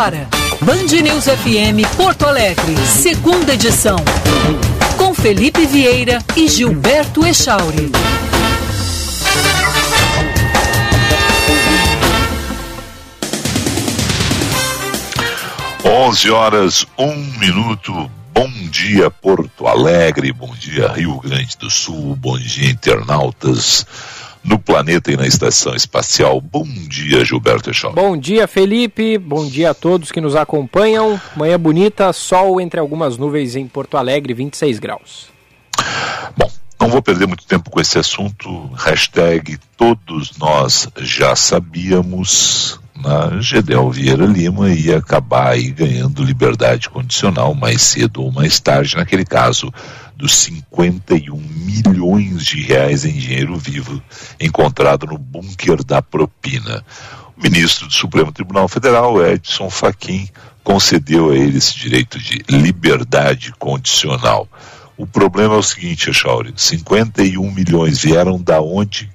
agora. Band News FM Porto Alegre, segunda edição. Com Felipe Vieira e Gilberto Echauri. Onze horas, um minuto. Bom dia, Porto Alegre. Bom dia, Rio Grande do Sul. Bom dia, internautas no planeta e na estação espacial. Bom dia, Gilberto Echal. Bom dia, Felipe. Bom dia a todos que nos acompanham. Manhã bonita, sol entre algumas nuvens em Porto Alegre, 26 graus. Bom, não vou perder muito tempo com esse assunto. Hashtag todos nós já sabíamos. Na Gedel Vieira Lima ia acabar aí ganhando liberdade condicional mais cedo ou mais tarde, naquele caso dos 51 milhões de reais em dinheiro vivo encontrado no bunker da propina. O ministro do Supremo Tribunal Federal, Edson Fachin, concedeu a ele esse direito de liberdade condicional. O problema é o seguinte, Echauri, 51 milhões vieram da onde?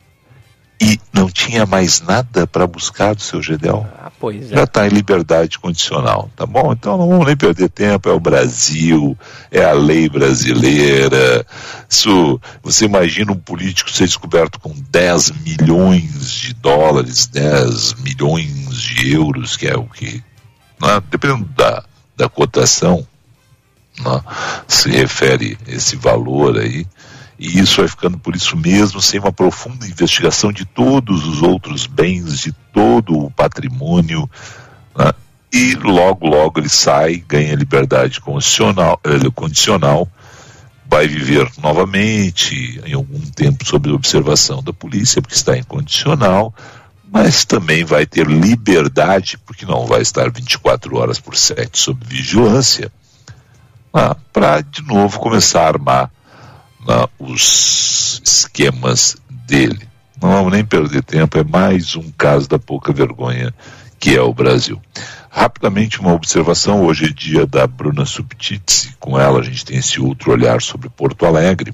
E não tinha mais nada para buscar do seu Gedel. Ah, pois é. Já está em liberdade condicional, tá bom? Então não vamos nem perder tempo, é o Brasil, é a lei brasileira. Isso, você imagina um político ser descoberto com 10 milhões de dólares, 10 milhões de euros, que é o que, né, dependendo da, da cotação, né, se refere esse valor aí, e isso vai ficando por isso mesmo, sem uma profunda investigação de todos os outros bens, de todo o patrimônio, né? e logo, logo ele sai, ganha liberdade condicional, eh, condicional, vai viver novamente, em algum tempo, sob observação da polícia, porque está incondicional, mas também vai ter liberdade, porque não vai estar 24 horas por 7 sob vigilância, né? para de novo começar a armar os esquemas dele. Não vamos nem perder tempo, é mais um caso da pouca vergonha que é o Brasil. Rapidamente, uma observação: hoje é dia da Bruna Subtitsi, com ela a gente tem esse outro olhar sobre Porto Alegre.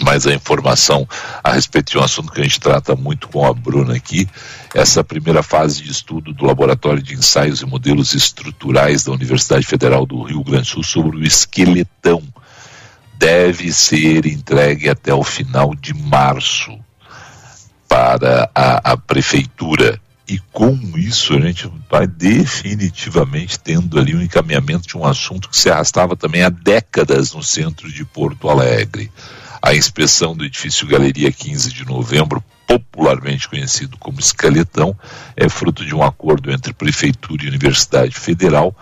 Mas a informação a respeito de um assunto que a gente trata muito com a Bruna aqui, essa primeira fase de estudo do Laboratório de Ensaios e Modelos Estruturais da Universidade Federal do Rio Grande do Sul sobre o esqueletão deve ser entregue até o final de março para a, a prefeitura. E com isso a gente vai definitivamente tendo ali um encaminhamento de um assunto que se arrastava também há décadas no centro de Porto Alegre. A inspeção do edifício Galeria 15 de Novembro, popularmente conhecido como Escaletão, é fruto de um acordo entre Prefeitura e Universidade Federal,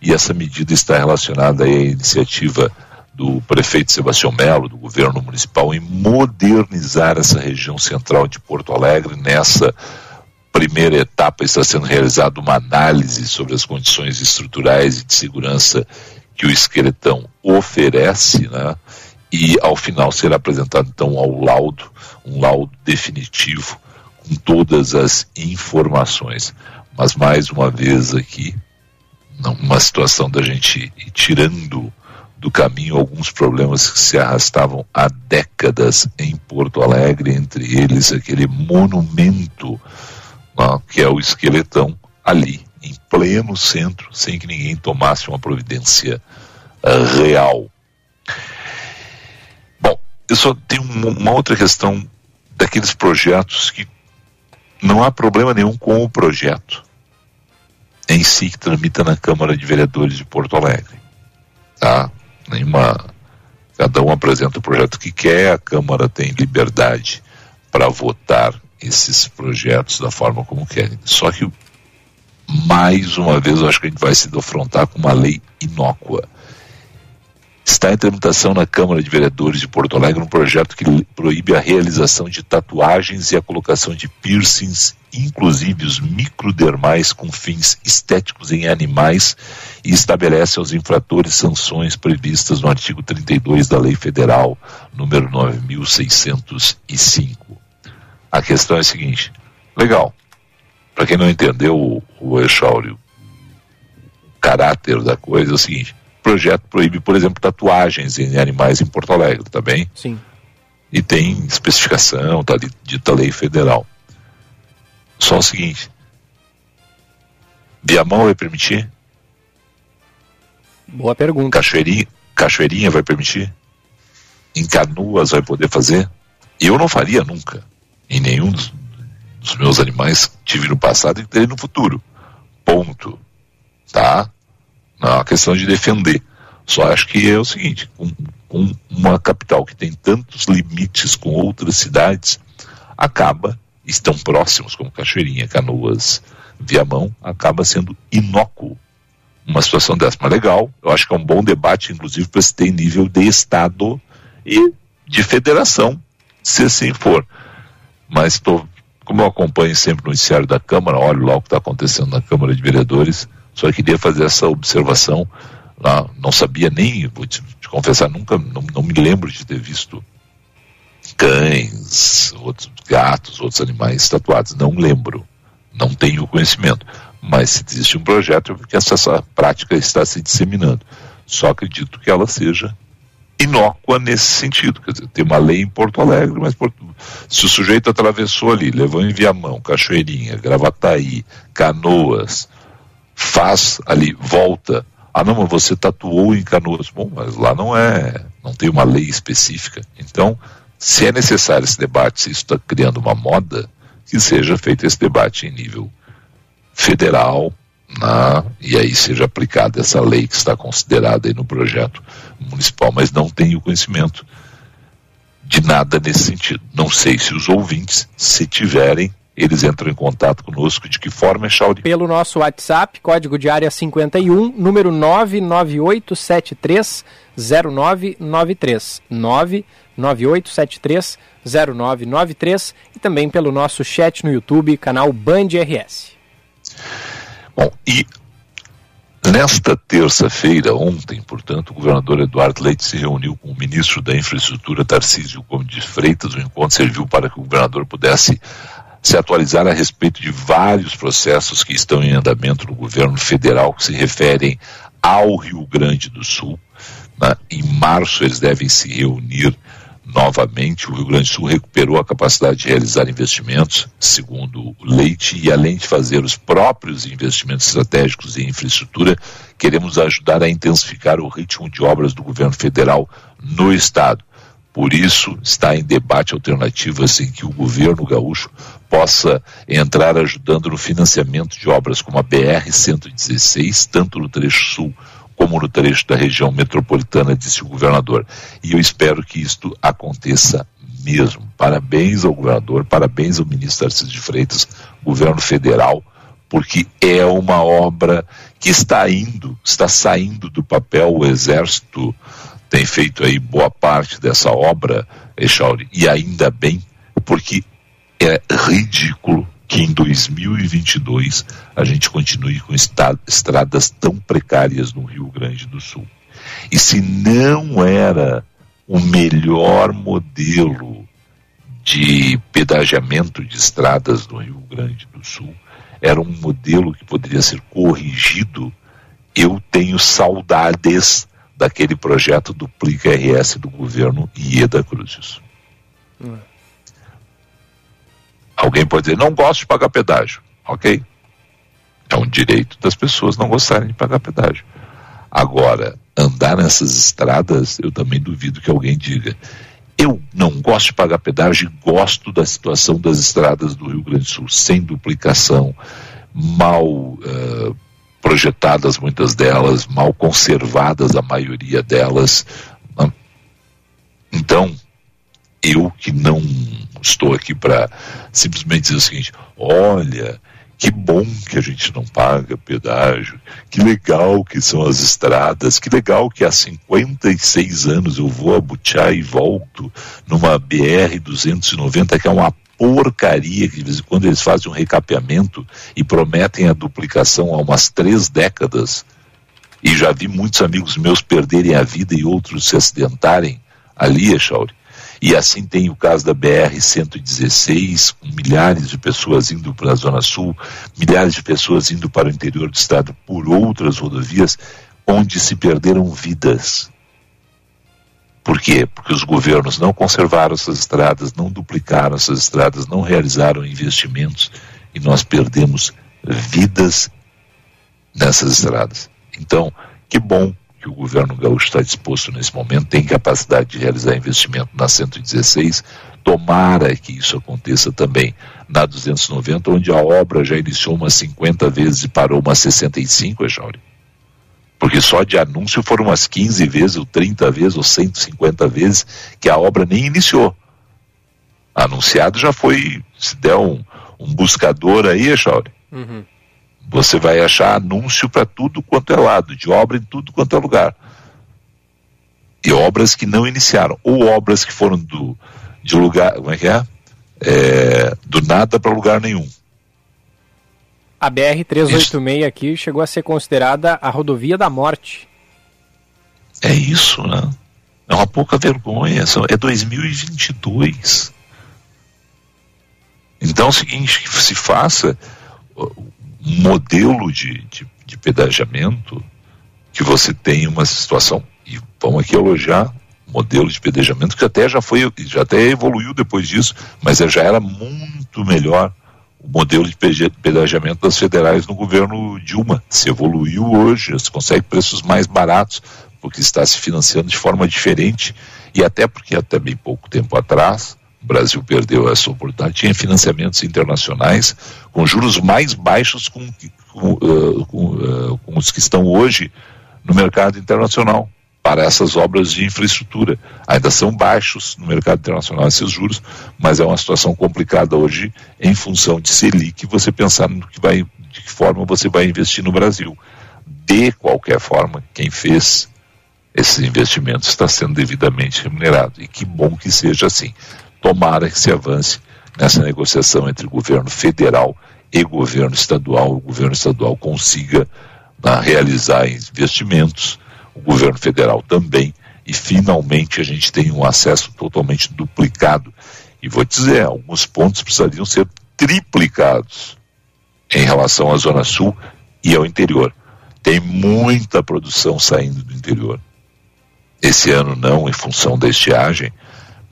e essa medida está relacionada à iniciativa do prefeito Sebastião Melo, do governo municipal, em modernizar essa região central de Porto Alegre. Nessa primeira etapa está sendo realizada uma análise sobre as condições estruturais e de segurança que o esqueletão oferece, né? E ao final será apresentado então ao laudo, um laudo definitivo com todas as informações. Mas mais uma vez aqui, numa situação da gente ir tirando do caminho alguns problemas que se arrastavam há décadas em Porto Alegre, entre eles aquele monumento né, que é o esqueletão ali, em pleno centro, sem que ninguém tomasse uma providência uh, real. Bom, eu só tenho uma outra questão daqueles projetos que não há problema nenhum com o projeto em si que tramita na Câmara de Vereadores de Porto Alegre. Tá? Nenhuma. Cada um apresenta o projeto que quer, a Câmara tem liberdade para votar esses projetos da forma como querem. Só que, mais uma vez, eu acho que a gente vai se defrontar com uma lei inócua. Está em tramitação na Câmara de Vereadores de Porto Alegre um projeto que proíbe a realização de tatuagens e a colocação de piercings, inclusive os microdermais com fins estéticos em animais, e estabelece aos infratores sanções previstas no artigo 32 da Lei Federal número 9605. A questão é a seguinte: legal. Para quem não entendeu o, o o caráter da coisa é o seguinte projeto proíbe, por exemplo, tatuagens em animais em Porto Alegre, tá bem? Sim. E tem especificação, tá dita lei federal. Só o seguinte: Viamão vai permitir? Boa pergunta. Cachoeirinha, Cachoeirinha vai permitir? Em Canoas vai poder fazer? Eu não faria nunca. Em nenhum dos, dos meus animais que tive no passado e terei no futuro. Ponto. Tá? Não é uma questão de defender. Só acho que é o seguinte, com, com uma capital que tem tantos limites com outras cidades, acaba, estão próximos, como Cachoeirinha, Canoas, Viamão, acaba sendo inócuo uma situação dessa. Mas legal, eu acho que é um bom debate, inclusive, para se ter nível de Estado e de federação, se assim for. Mas tô, como eu acompanho sempre no noticiário da Câmara, olho lá o que está acontecendo na Câmara de Vereadores, só queria fazer essa observação. Não, não sabia nem, vou te, te confessar, nunca, não, não me lembro de ter visto cães, outros gatos, outros animais tatuados. Não lembro, não tenho conhecimento. Mas se existe um projeto, é porque essa, essa prática está se disseminando. Só acredito que ela seja inócua nesse sentido. Quer dizer, tem uma lei em Porto Alegre, mas Porto... se o sujeito atravessou ali, levou em Viamão, Cachoeirinha, Gravataí, Canoas, faz ali, volta. Ah, não, mas você tatuou em Canoas. Bom, mas lá não é, não tem uma lei específica. Então, se é necessário esse debate, se isso está criando uma moda, que seja feito esse debate em nível federal, né, e aí seja aplicada essa lei que está considerada aí no projeto municipal, mas não tenho conhecimento de nada nesse sentido. Não sei se os ouvintes, se tiverem, eles entram em contato conosco. De que forma, Chauri? Pelo nosso WhatsApp, código de área 51, número 99873 0993. 99873 0993 e também pelo nosso chat no YouTube, canal Band RS. Bom, e nesta terça-feira, ontem, portanto, o governador Eduardo Leite se reuniu com o ministro da Infraestrutura, Tarcísio Gomes de Freitas. O encontro serviu para que o governador pudesse se atualizar a respeito de vários processos que estão em andamento no governo federal que se referem ao Rio Grande do Sul. Né? Em março, eles devem se reunir novamente. O Rio Grande do Sul recuperou a capacidade de realizar investimentos, segundo o Leite, e além de fazer os próprios investimentos estratégicos em infraestrutura, queremos ajudar a intensificar o ritmo de obras do governo federal no Estado. Por isso, está em debate alternativas em que o governo gaúcho possa entrar ajudando no financiamento de obras como a BR-116, tanto no trecho sul como no trecho da região metropolitana, disse o governador. E eu espero que isto aconteça mesmo. Parabéns ao governador, parabéns ao ministro Tarcísio de Freitas, governo federal, porque é uma obra que está indo, está saindo do papel. O Exército tem feito aí boa parte dessa obra, Echauri, e ainda bem, porque é ridículo que em 2022 a gente continue com estradas tão precárias no Rio Grande do Sul. E se não era o melhor modelo de pedagiamento de estradas no Rio Grande do Sul, era um modelo que poderia ser corrigido, eu tenho saudades daquele projeto Duplica RS do governo Ieda Cruzes. Hum. Alguém pode dizer, não gosto de pagar pedágio. Ok. É um direito das pessoas não gostarem de pagar pedágio. Agora, andar nessas estradas, eu também duvido que alguém diga. Eu não gosto de pagar pedágio e gosto da situação das estradas do Rio Grande do Sul, sem duplicação, mal uh, projetadas muitas delas, mal conservadas a maioria delas. Então, eu que não estou aqui para simplesmente dizer o seguinte: olha, que bom que a gente não paga pedágio, que legal que são as estradas, que legal que há 56 anos eu vou a Butiá e volto numa BR-290, que é uma porcaria, que de vez em quando eles fazem um recapeamento e prometem a duplicação há umas três décadas. E já vi muitos amigos meus perderem a vida e outros se acidentarem ali, Echauri. E assim tem o caso da BR-116, com milhares de pessoas indo para a Zona Sul, milhares de pessoas indo para o interior do estado por outras rodovias, onde se perderam vidas. Por quê? Porque os governos não conservaram essas estradas, não duplicaram essas estradas, não realizaram investimentos e nós perdemos vidas nessas estradas. Então, que bom que o governo gaúcho está disposto nesse momento, tem capacidade de realizar investimento na 116. Tomara que isso aconteça também na 290, onde a obra já iniciou umas 50 vezes e parou umas 65, Ejauri. Porque só de anúncio foram umas 15 vezes, ou 30 vezes, ou 150 vezes que a obra nem iniciou. Anunciado já foi, se der um, um buscador aí, Echauri, uhum. Você vai achar anúncio para tudo quanto é lado, de obra em tudo quanto é lugar. E obras que não iniciaram, ou obras que foram do, de lugar, como é que é? é do nada para lugar nenhum. A BR-386 aqui chegou a ser considerada a rodovia da morte. É isso, né? É uma pouca vergonha. É 2022. Então é o seguinte, que se faça modelo de, de, de que você tenha uma situação, e vamos aqui elogiar modelo de pedejamento que até já foi, já até evoluiu depois disso, mas já era muito melhor o modelo de pedagiamento das federais no governo Dilma. Se evoluiu hoje, se consegue preços mais baratos, porque está se financiando de forma diferente, e até porque até bem pouco tempo atrás, o Brasil perdeu essa oportunidade, tinha financiamentos internacionais com juros mais baixos com, com, uh, com, uh, com os que estão hoje no mercado internacional para essas obras de infraestrutura. Ainda são baixos no mercado internacional esses juros, mas é uma situação complicada hoje em função de Selic, você pensar no que vai, de que forma você vai investir no Brasil. De qualquer forma, quem fez esses investimentos está sendo devidamente remunerado. E que bom que seja assim. Tomara que se avance nessa negociação entre governo federal e governo estadual. O governo estadual consiga uh, realizar investimentos o governo federal também, e finalmente a gente tem um acesso totalmente duplicado. E vou dizer, alguns pontos precisariam ser triplicados em relação à Zona Sul e ao interior. Tem muita produção saindo do interior. Esse ano não, em função da estiagem,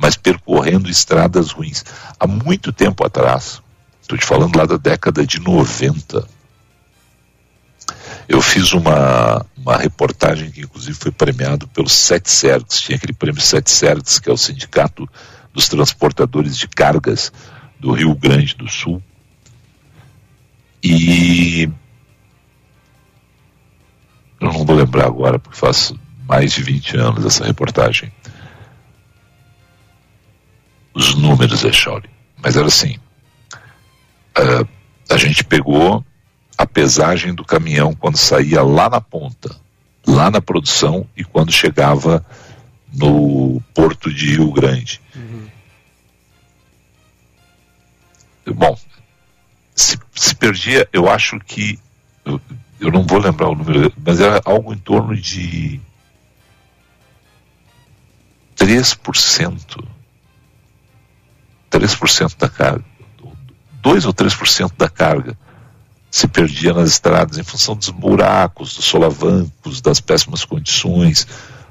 mas percorrendo estradas ruins. Há muito tempo atrás, estou te falando lá da década de 90, eu fiz uma, uma reportagem que inclusive foi premiado pelos Sete Sergs, tinha aquele prêmio Sete Sergs, que é o sindicato dos transportadores de cargas do Rio Grande do Sul. E eu não vou lembrar agora, porque faz mais de 20 anos essa reportagem. Os números, é chore. Mas era assim: uh, a gente pegou a pesagem do caminhão quando saía lá na ponta, lá na produção e quando chegava no porto de Rio Grande. Uhum. Bom, se, se, perdia, eu acho que eu, eu não vou lembrar o número, mas era algo em torno de 3%. 3% da carga. 2 ou 3% da carga se perdia nas estradas em função dos buracos, dos solavancos, das péssimas condições.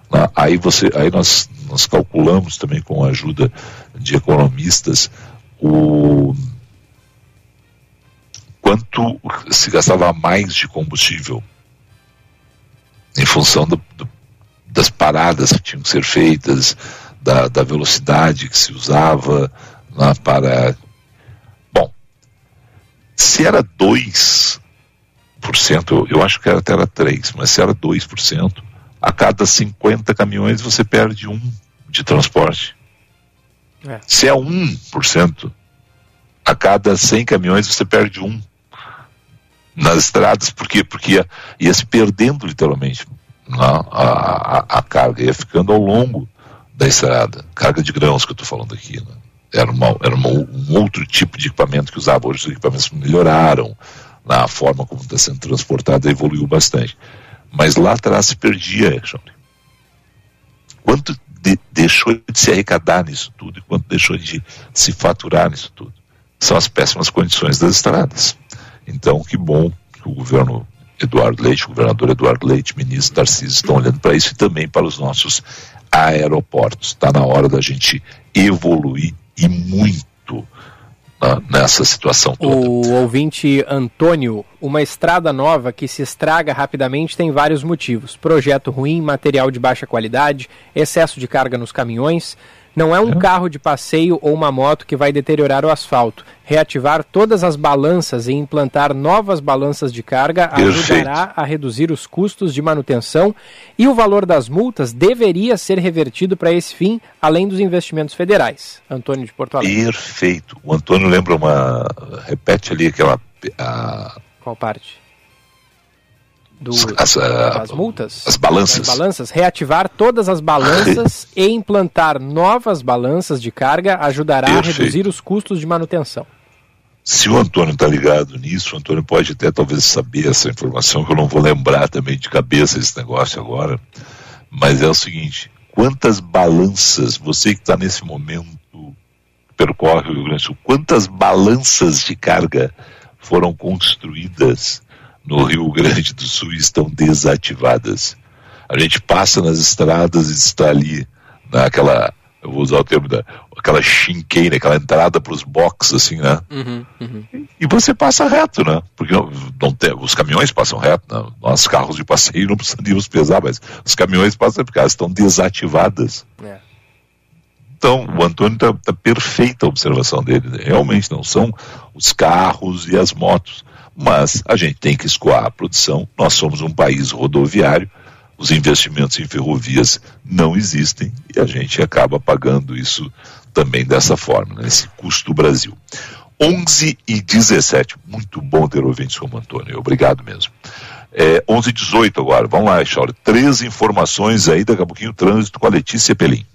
Né? Aí, você, aí nós, nós calculamos também com a ajuda de economistas o quanto se gastava mais de combustível em função do, do, das paradas que tinham que ser feitas, da, da velocidade que se usava né, para se era 2%, eu, eu acho que era, até era 3%, mas se era 2%, a cada 50 caminhões você perde um de transporte. É. Se é 1%, a cada 100 caminhões você perde um nas estradas, por quê? Porque ia, ia se perdendo literalmente a, a, a, carga, ia ficando ao longo da estrada, carga de grãos que eu estou falando aqui. Né? Era, uma, era uma, um outro tipo de equipamento que usava. Hoje os equipamentos melhoraram, na forma como está sendo transportado evoluiu bastante. Mas lá atrás se perdia, Johnny. Quanto de, deixou de se arrecadar nisso tudo e quanto deixou de se faturar nisso tudo? São as péssimas condições das estradas. Então, que bom que o governo Eduardo Leite, o governador Eduardo Leite, ministro Tarcísio estão olhando para isso e também para os nossos aeroportos. Está na hora da gente evoluir e muito nessa situação toda. O ouvinte Antônio, uma estrada nova que se estraga rapidamente tem vários motivos: projeto ruim, material de baixa qualidade, excesso de carga nos caminhões. Não é um é. carro de passeio ou uma moto que vai deteriorar o asfalto. Reativar todas as balanças e implantar novas balanças de carga ajudará a reduzir os custos de manutenção e o valor das multas deveria ser revertido para esse fim, além dos investimentos federais. Antônio de Porto Alegre. Perfeito. O Antônio lembra uma. Repete ali aquela. A... Qual parte? Do, as, as multas, as balanças. As balanças, reativar todas as balanças e implantar novas balanças de carga ajudará Perfeito. a reduzir os custos de manutenção. Se o Antônio está ligado nisso, o Antônio pode até talvez saber essa informação, que eu não vou lembrar também de cabeça esse negócio agora, mas é o seguinte, quantas balanças, você que está nesse momento, percorre o Rio Grande do Sul, quantas balanças de carga foram construídas no Rio Grande do Sul estão desativadas. A gente passa nas estradas e está ali naquela, eu vou usar o termo da, aquela chinqueira, aquela entrada para os boxes, assim, né? Uhum, uhum. E você passa reto, né? Porque não, não tem, os caminhões passam reto, né? Nós carros de passeio não precisamos pesar, mas os caminhões passam porque elas estão desativadas. É. Então, o Antônio está tá perfeita a observação dele. Realmente não são os carros e as motos mas a gente tem que escoar a produção. Nós somos um país rodoviário, os investimentos em ferrovias não existem e a gente acaba pagando isso também dessa forma, nesse né, custo do Brasil. 11 e 17, muito bom ter ouvintes como Antônio, obrigado mesmo. É, 11 e 18 agora, vamos lá, Chauri. Três informações aí, daqui a pouquinho, trânsito com a Letícia Pelim.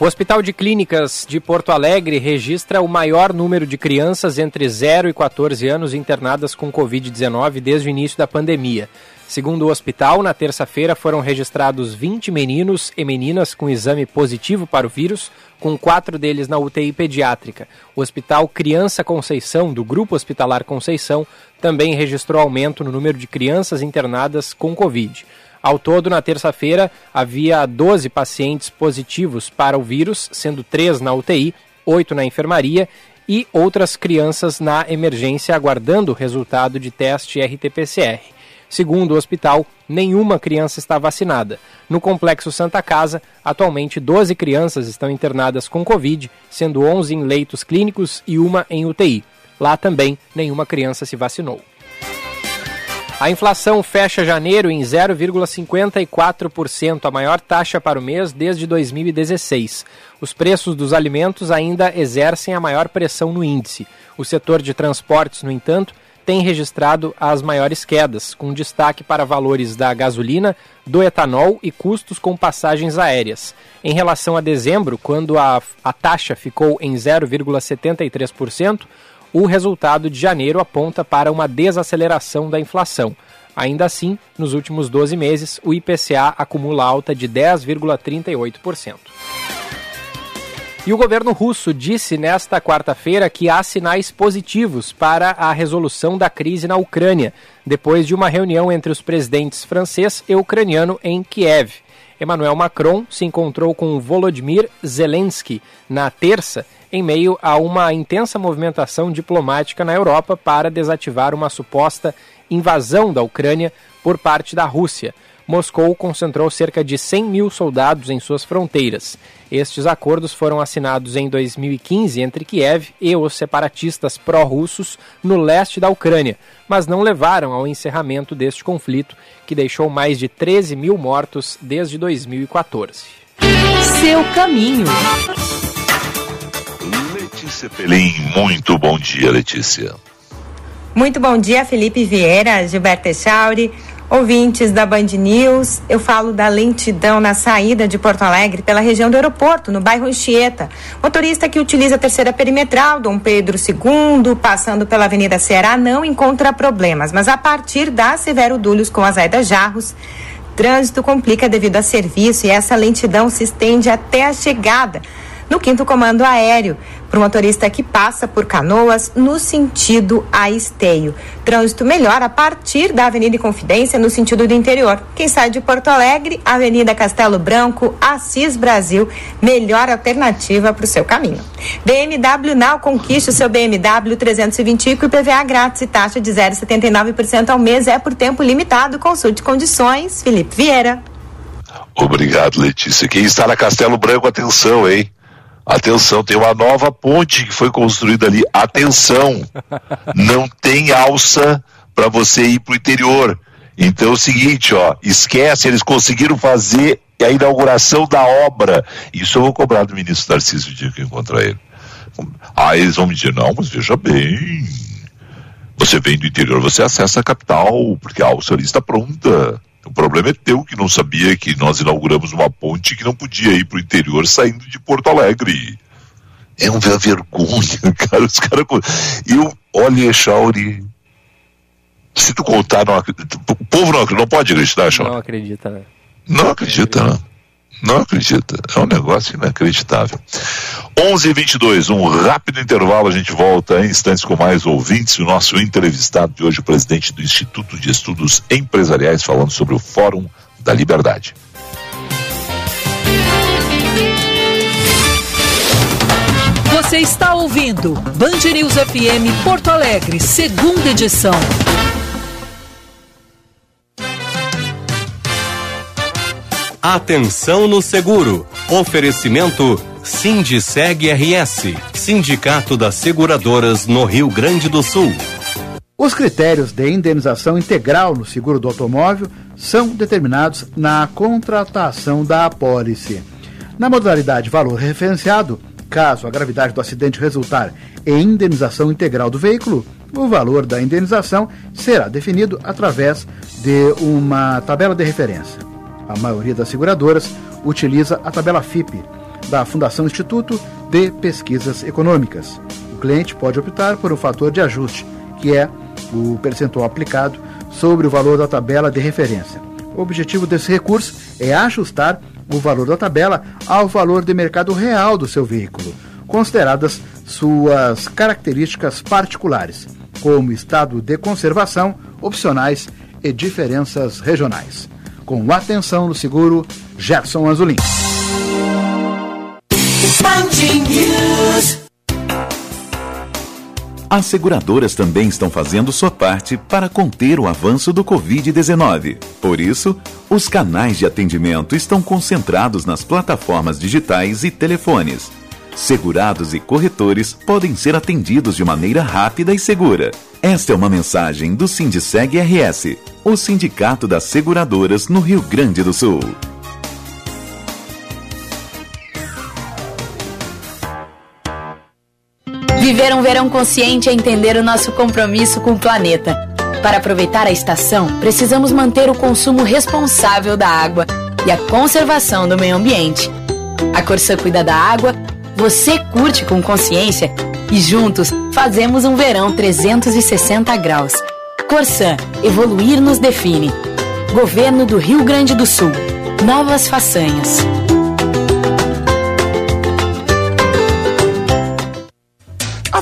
O Hospital de Clínicas de Porto Alegre registra o maior número de crianças entre 0 e 14 anos internadas com Covid-19 desde o início da pandemia. Segundo o hospital, na terça-feira foram registrados 20 meninos e meninas com exame positivo para o vírus, com quatro deles na UTI pediátrica. O Hospital Criança Conceição, do Grupo Hospitalar Conceição, também registrou aumento no número de crianças internadas com Covid. Ao todo, na terça-feira, havia 12 pacientes positivos para o vírus, sendo 3 na UTI, 8 na enfermaria e outras crianças na emergência aguardando o resultado de teste RT-PCR. Segundo o hospital, nenhuma criança está vacinada. No complexo Santa Casa, atualmente 12 crianças estão internadas com Covid, sendo 11 em leitos clínicos e uma em UTI. Lá também nenhuma criança se vacinou. A inflação fecha janeiro em 0,54%, a maior taxa para o mês desde 2016. Os preços dos alimentos ainda exercem a maior pressão no índice. O setor de transportes, no entanto, tem registrado as maiores quedas, com destaque para valores da gasolina, do etanol e custos com passagens aéreas. Em relação a dezembro, quando a, a taxa ficou em 0,73%, o resultado de janeiro aponta para uma desaceleração da inflação. Ainda assim, nos últimos 12 meses, o IPCA acumula alta de 10,38%. E o governo russo disse nesta quarta-feira que há sinais positivos para a resolução da crise na Ucrânia, depois de uma reunião entre os presidentes francês e ucraniano em Kiev. Emmanuel Macron se encontrou com Volodymyr Zelensky na terça em meio a uma intensa movimentação diplomática na Europa para desativar uma suposta invasão da Ucrânia por parte da Rússia. Moscou concentrou cerca de 100 mil soldados em suas fronteiras. Estes acordos foram assinados em 2015 entre Kiev e os separatistas pró-russos no leste da Ucrânia, mas não levaram ao encerramento deste conflito, que deixou mais de 13 mil mortos desde 2014. Seu caminho. Letícia Pelim, muito bom dia, Letícia. Muito bom dia, Felipe Vieira, Gilberto Echauri, ouvintes da Band News. Eu falo da lentidão na saída de Porto Alegre pela região do aeroporto, no bairro Anchieta. Motorista que utiliza a terceira perimetral, Dom Pedro II, passando pela Avenida Ceará, não encontra problemas, mas a partir da Severo Dúlios com a Zaida Jarros, trânsito complica devido a serviço e essa lentidão se estende até a chegada no quinto comando aéreo, para o motorista que passa por Canoas no sentido a Esteio. Trânsito melhor a partir da Avenida Confidência no sentido do interior. Quem sai de Porto Alegre, Avenida Castelo Branco, Assis Brasil, melhor alternativa para o seu caminho. BMW Now conquiste o seu BMW 320 com IPVA grátis e taxa de 0,79% ao mês é por tempo limitado. Consulte condições. Felipe Vieira. Obrigado, Letícia. Quem está na Castelo Branco, atenção, hein? Atenção, tem uma nova ponte que foi construída ali. Atenção, não tem alça para você ir para o interior. Então é o seguinte, ó, esquece, eles conseguiram fazer a inauguração da obra. Isso eu vou cobrar do ministro Tarcísio o dia que eu encontrar ele. Aí eles vão me dizer, não, mas veja bem, você vem do interior, você acessa a capital, porque a alça ali está pronta. O problema é teu que não sabia que nós inauguramos uma ponte que não podia ir para o interior saindo de Porto Alegre. É uma vergonha, cara. Os caras. Eu, olha, Chauri. Se tu contar, não, o povo não, não pode acreditar, Chauri. Não acredita, né? Não acredita, não. Não acredita. É um negócio inacreditável. 11 h 22 um rápido intervalo. A gente volta em instantes com mais ouvintes. O nosso entrevistado de hoje, o presidente do Instituto de Estudos Empresariais, falando sobre o Fórum da Liberdade. Você está ouvindo Band News FM Porto Alegre, segunda edição. Atenção no seguro. Oferecimento Sindiceg RS, Sindicato das Seguradoras no Rio Grande do Sul. Os critérios de indenização integral no seguro do automóvel são determinados na contratação da apólice. Na modalidade valor referenciado, caso a gravidade do acidente resultar em indenização integral do veículo, o valor da indenização será definido através de uma tabela de referência. A maioria das seguradoras utiliza a tabela FIP, da Fundação Instituto de Pesquisas Econômicas. O cliente pode optar por um fator de ajuste, que é o percentual aplicado sobre o valor da tabela de referência. O objetivo desse recurso é ajustar o valor da tabela ao valor de mercado real do seu veículo, consideradas suas características particulares, como estado de conservação, opcionais e diferenças regionais com atenção no seguro Gerson Azulim. As seguradoras também estão fazendo sua parte para conter o avanço do Covid-19. Por isso, os canais de atendimento estão concentrados nas plataformas digitais e telefones. Segurados e corretores podem ser atendidos de maneira rápida e segura. Esta é uma mensagem do Sindiceg RS, o Sindicato das Seguradoras no Rio Grande do Sul. Viver um verão consciente é entender o nosso compromisso com o planeta. Para aproveitar a estação, precisamos manter o consumo responsável da água e a conservação do meio ambiente. A Corsã cuida da água, você curte com consciência e juntos fazemos um verão 360 graus. Corsã, evoluir nos define. Governo do Rio Grande do Sul. Novas façanhas.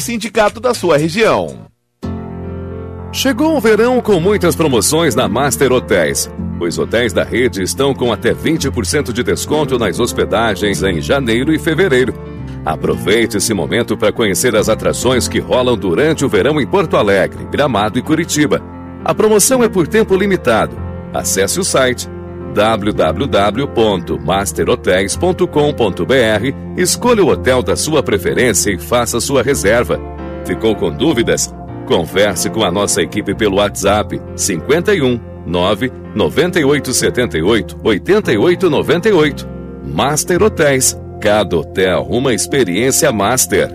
sindicato da sua região. Chegou o verão com muitas promoções na Master Hotéis. Os hotéis da rede estão com até 20% de desconto nas hospedagens em janeiro e fevereiro. Aproveite esse momento para conhecer as atrações que rolam durante o verão em Porto Alegre, Gramado e Curitiba. A promoção é por tempo limitado. Acesse o site www.masterhotels.com.br, escolha o hotel da sua preferência e faça sua reserva. Ficou com dúvidas? Converse com a nossa equipe pelo WhatsApp 51 9 9878 8898. Master Hotéis Cada hotel uma experiência master.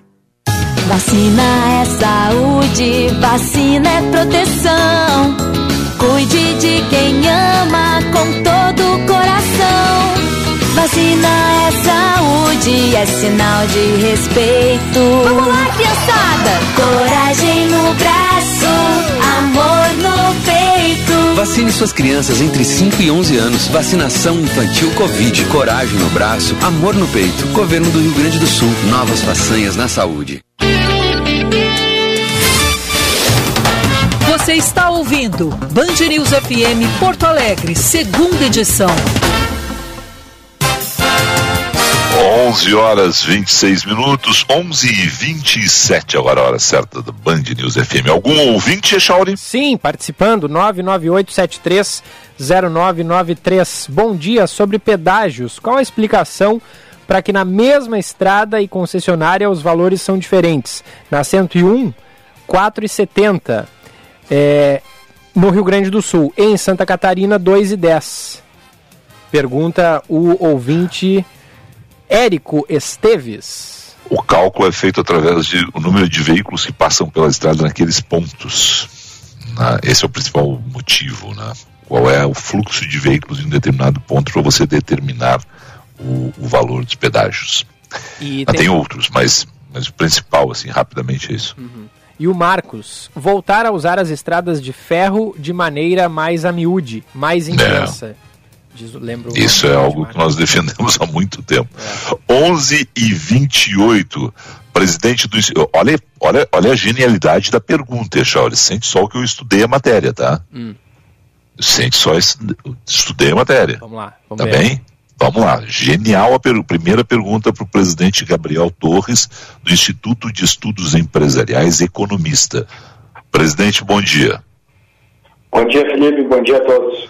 Vacina é saúde, vacina é proteção. Cuide de quem ama com todo o coração. Vacina é saúde, é sinal de respeito. Vamos lá, criançada! Coragem no braço, amor no peito. Vacine suas crianças entre 5 e 11 anos. Vacinação infantil Covid. Coragem no braço, amor no peito. Governo do Rio Grande do Sul. Novas façanhas na saúde. Você está ouvindo Band News FM Porto Alegre, segunda edição. 11 horas 26 minutos, 11 e 27 agora a hora certa da Band News FM. Algum ouvinte, Echauri? Sim, participando, 998730993. Bom dia, sobre pedágios. Qual a explicação para que na mesma estrada e concessionária os valores são diferentes? Na 101, 4,70. É, no Rio Grande do Sul. Em Santa Catarina, 2,10. Pergunta o ouvinte Érico Esteves. O cálculo é feito através de o número de veículos que passam pela estrada naqueles pontos. Né? Esse é o principal motivo, né? Qual é o fluxo de veículos em um determinado ponto para você determinar o, o, valor dos pedágios. E tem... tem... outros, mas, mas o principal, assim, rapidamente é isso. Uhum. E o Marcos, voltar a usar as estradas de ferro de maneira mais a miúde, mais intensa. É. Diz, Isso é algo que nós defendemos há muito tempo. É. 11 e 28 presidente do. Olha, olha, olha a genialidade da pergunta, Echauri. Sente só que eu estudei a matéria, tá? Hum. Sente só, estudei a matéria. Vamos lá. Vamos tá ver. bem? Vamos lá. Genial a per primeira pergunta para o presidente Gabriel Torres, do Instituto de Estudos Empresariais, economista. Presidente, bom dia. Bom dia, Felipe. Bom dia a todos.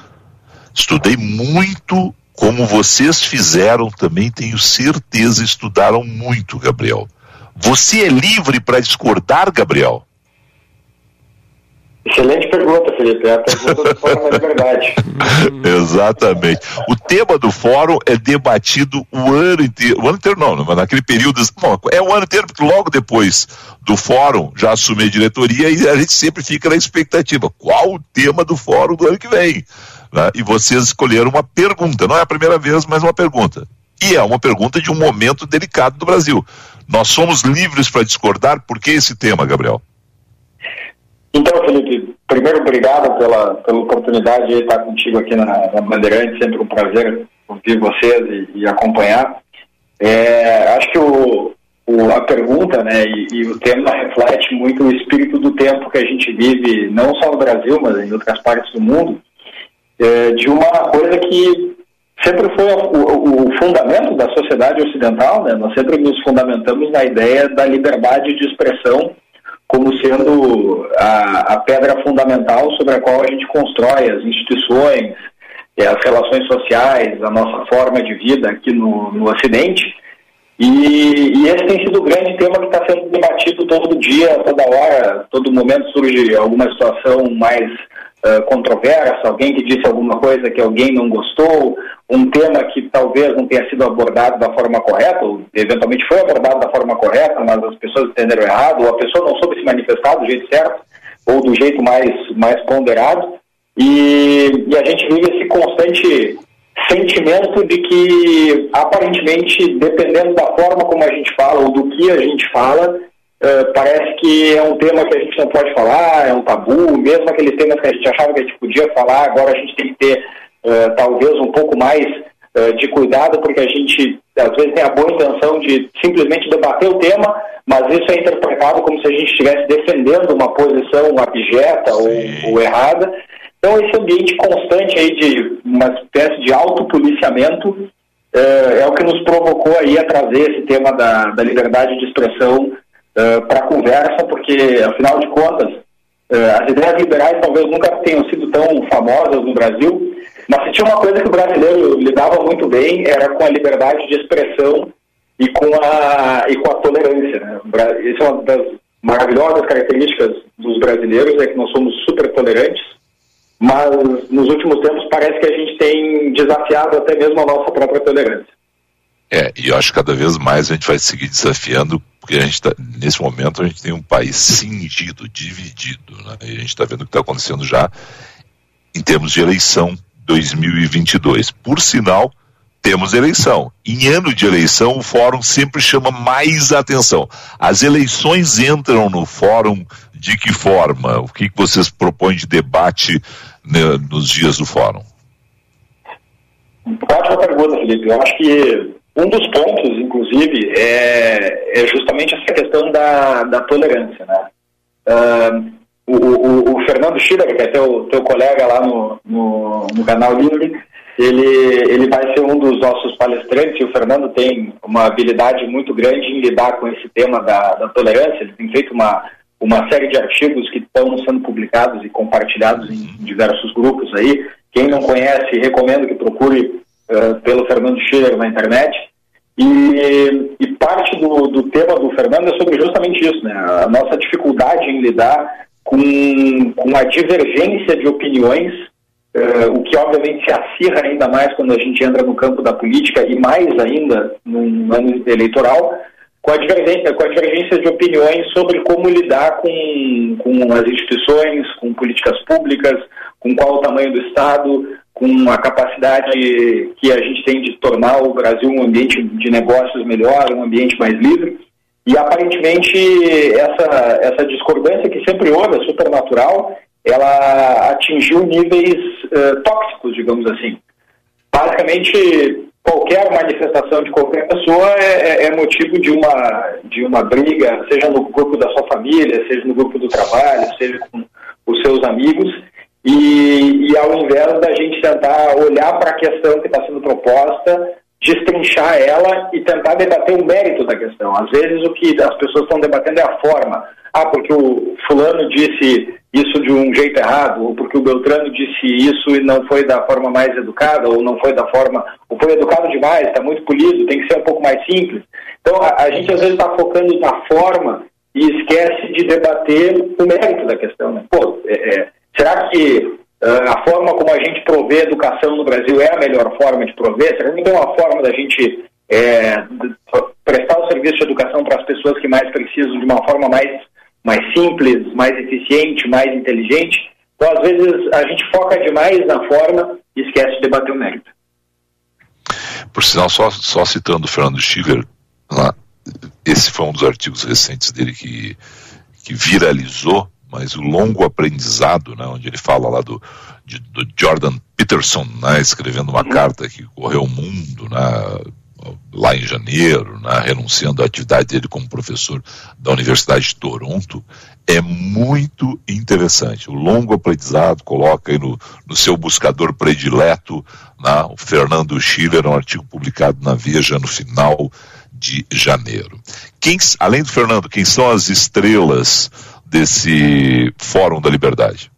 Estudei muito como vocês fizeram também, tenho certeza, estudaram muito, Gabriel. Você é livre para discordar, Gabriel? Excelente pergunta, Felipe. É a pergunta do Fórum é verdade. Exatamente. O tema do fórum é debatido o ano inteiro. O ano inteiro não, mas naquele período. Bom, é o ano inteiro, porque logo depois do fórum já assumi a diretoria e a gente sempre fica na expectativa. Qual o tema do fórum do ano que vem? Né? E vocês escolheram uma pergunta. Não é a primeira vez, mas uma pergunta. E é uma pergunta de um momento delicado do Brasil. Nós somos livres para discordar. Por que esse tema, Gabriel? Então, Felipe, primeiro, obrigado pela, pela oportunidade de estar contigo aqui na, na Bandeirante. Sempre um prazer ouvir vocês e, e acompanhar. É, acho que o, o, a pergunta né, e, e, o tema reflete muito o espírito do tempo que a gente vive, não só no Brasil, mas em outras partes do mundo, é, de uma coisa que sempre foi o, o, fundamento da sociedade ocidental. Né? Nós sempre nos fundamentamos na ideia da liberdade de expressão como sendo a, a, pedra fundamental sobre a qual a gente constrói as instituições, eh, as relações sociais, a nossa forma de vida aqui no, no Ocidente. E, e, esse tem sido o grande tema que está sendo debatido todo dia, toda hora, todo momento surge alguma situação mais uh, controversa, alguém que disse alguma coisa que alguém não gostou, um tema que talvez não tenha sido abordado da forma correta, ou eventualmente foi abordado da forma correta, mas as pessoas entenderam errado, ou a pessoa não soube se manifestar do jeito certo, ou do jeito mais, mais ponderado. E, e a gente vive esse constante sentimento de que, aparentemente, dependendo da forma como a gente fala ou do que a gente fala, Uh, parece que é um tema que a gente não pode falar, é um tabu, mesmo aqueles temas que a gente achava que a gente podia falar, agora a gente tem que ter uh, talvez um pouco mais uh, de cuidado, porque a gente às vezes tem a boa intenção de simplesmente debater o tema, mas isso é interpretado como se a gente estivesse defendendo uma posição abjeta ou, ou, errada. Então, esse ambiente constante aí de uma espécie de autopoliciamento é, é o que nos provocou aí a trazer esse tema da, da liberdade de expressão é, para a conversa, porque, afinal de contas, é, as ideias liberais talvez nunca tenham sido tão famosas no Brasil, mas se tinha uma coisa que o brasileiro lidava muito bem, era com a liberdade de expressão e com a, e com a tolerância. Né? Isso é uma das maravilhosas características dos brasileiros, é que nós somos super tolerantes, mas nos últimos tempos parece que a gente tem desafiado até mesmo a nossa própria tolerância. É, e eu acho que cada vez mais a gente vai seguir desafiando, porque a gente tá, nesse momento a gente tem um país cingido, dividido, né? e a gente está vendo o que está acontecendo já em termos de eleição 2022. Por sinal, temos eleição. Em ano de eleição, o fórum sempre chama mais atenção. As eleições entram no fórum de que forma? O que, que vocês propõem de debate né, nos dias do fórum? Ótima pergunta, Felipe. Eu acho que um dos pontos, inclusive, é, é justamente essa questão da, da tolerância. Né? Uh, o, o, o, Fernando Schiller, que é teu, teu colega lá no, no, no canal Livre, ele, ele vai ser um dos nossos palestrantes e o Fernando tem uma habilidade muito grande em lidar com esse tema da, da tolerância. Ele tem feito uma, uma série de artigos que estão sendo publicados e compartilhados em diversos grupos aí. Quem não conhece, recomendo que procure uh, pelo Fernando Schiller na internet. E, e parte do, do, tema do Fernando é sobre justamente isso, né? A nossa dificuldade em lidar com, com a divergência de opiniões, uh, o que obviamente se acirra ainda mais quando a gente entra no campo da política e mais ainda no ano eleitoral, com a divergência, com a divergência de opiniões sobre como lidar com, com as instituições, com políticas públicas, com qual o tamanho do Estado, com a capacidade que a gente tem de tornar o Brasil um ambiente de negócios melhor, um ambiente mais livre. E aparentemente essa, essa discordância que sempre houve, é supernatural, ela atingiu níveis uh, tóxicos, digamos assim. Basicamente, qualquer manifestação de qualquer pessoa é, é, é, motivo de uma, de uma briga, seja no grupo da sua família, seja no grupo do trabalho, seja com os seus amigos. E, e ao invés da gente tentar olhar para a questão que está sendo proposta, destrinchar ela e tentar debater o mérito da questão. Às vezes o que as pessoas estão debatendo é a forma. Ah, porque o fulano disse isso de um jeito errado, ou porque o Beltrano disse isso e não foi da forma mais educada, ou não foi da forma, ou foi educado demais, está muito polido, tem que ser um pouco mais simples. Então a, a gente às vezes está focando na forma e esquece de debater o mérito da questão. Né? Pô, é, é, será que Uh, a forma como a gente provê educação no Brasil é a melhor forma de prover? Será que não tem uma forma da gente é, prestar o serviço de educação para as pessoas que mais precisam de uma forma mais, mais simples, mais eficiente, mais inteligente? Então, às vezes, a gente foca demais na forma e esquece de debater o mérito. Por sinal, só, só citando o Fernando Schiller, lá, esse foi um dos artigos recentes dele que, que viralizou mas o longo aprendizado, né, onde ele fala lá do, de, do Jordan Peterson, né, escrevendo uma uhum. carta que correu o mundo, né, lá em janeiro, né, renunciando à atividade dele como professor da Universidade de Toronto, é muito interessante. O longo aprendizado, coloca aí no, no seu buscador predileto, né, o Fernando Schiller, um artigo publicado na Veja no final de janeiro. Quem, além do Fernando, quem são as estrelas desse Fórum da Liberdade?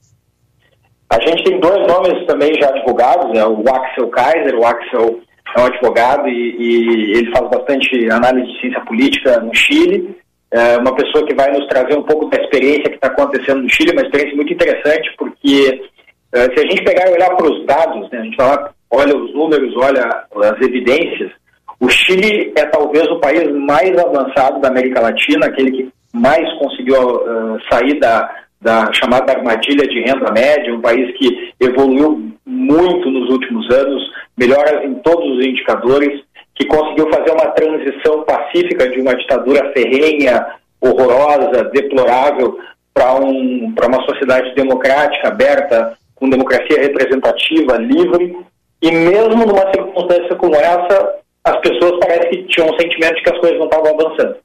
A gente tem dois nomes também já divulgados, é o Axel Kaiser, o Axel é um advogado e, e ele faz bastante análise de ciência política no Chile, é uma pessoa que vai nos trazer um pouco da experiência que está acontecendo no Chile, uma experiência muito interessante, porque é, se a gente pegar e olhar para os dados, né, a gente fala, olha os números, olha as evidências, o Chile é talvez o país mais avançado da América Latina, aquele que mais conseguiu uh, sair da, da chamada armadilha de renda média, um país que evoluiu muito nos últimos anos, melhora em todos os indicadores, que conseguiu fazer uma transição pacífica de uma ditadura ferrenha, horrorosa, deplorável, para um, uma sociedade democrática, aberta, com democracia representativa, livre, e mesmo numa circunstância como essa, as pessoas parecem que tinham um sentimento de que as coisas não estavam avançando.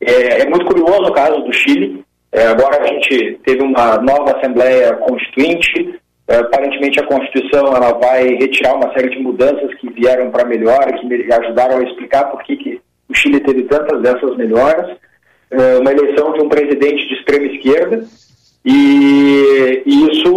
É, é muito curioso o caso do Chile. É, agora a gente teve uma nova Assembleia Constituinte, É, aparentemente a Constituição ela vai retirar uma série de mudanças que vieram para melhor, que ajudaram a explicar por que, que o Chile teve tantas dessas melhoras. É, uma eleição de um presidente de extrema esquerda e, e isso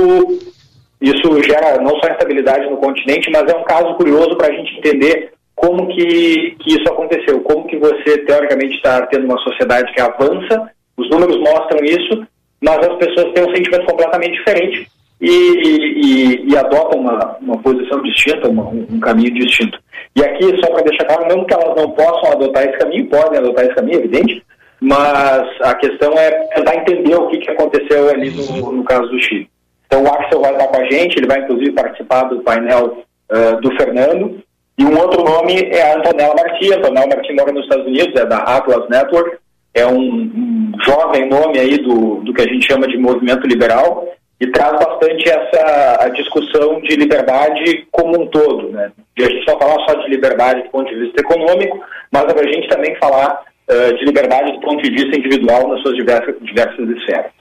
isso gera não só instabilidade no continente, mas é um caso curioso para a gente entender como que, que isso aconteceu, como que você teoricamente está tendo uma sociedade que avança, os números mostram isso, mas as pessoas têm um sentimento completamente diferente e, e, e adotam uma, uma posição distinta, uma, um caminho distinto. E aqui, só para deixar claro, mesmo que elas não possam adotar esse caminho, podem adotar esse caminho, evidente, mas a questão é tentar entender o que, que aconteceu ali no, no caso do Chile. Então o Axel vai estar com a gente, ele vai inclusive participar do painel uh, do Fernando. E um outro nome é a Antonella Marti. A Antonella Marti mora nos Estados Unidos, é da Atlas Network, é um, um jovem nome aí do, do que a gente chama de movimento liberal e traz bastante essa a discussão de liberdade como um todo, né? E a gente não falar só de liberdade do ponto de vista econômico, mas a gente também falar uh, de liberdade do ponto de vista individual nas suas diversas, diversas esferas.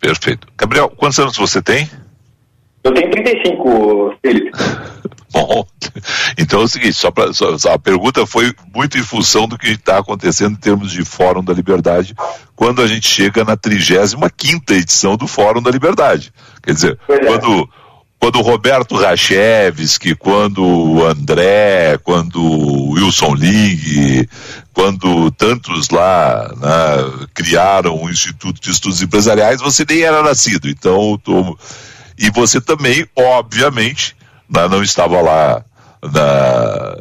Perfeito. Gabriel, quantos anos você tem? Eu tenho 35, Felipe. Bom, então é o seguinte, só, a pergunta foi muito em função do que está acontecendo em termos de Fórum da Liberdade, quando a gente chega na 35 edição do Fórum da Liberdade. Quer dizer, é. quando quando o Roberto Rachevski, quando o André, quando o Wilson Ling, quando tantos lá né, criaram o Instituto de Estudos Empresariais, você nem era nascido. Então, tô... e você também, obviamente, não estava lá na,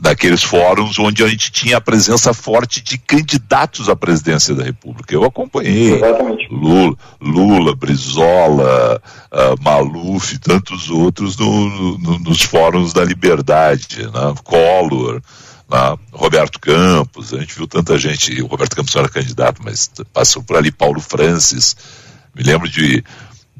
daqueles fóruns onde a gente tinha a presença forte de candidatos à presidência da República. Eu acompanhei Exatamente. Lula, Lula Brizola, uh, Maluf e tantos outros no, no, nos fóruns da liberdade, né? Collor, né? Roberto Campos, a gente viu tanta gente, o Roberto Campos não era candidato, mas passou por ali Paulo Francis, me lembro de de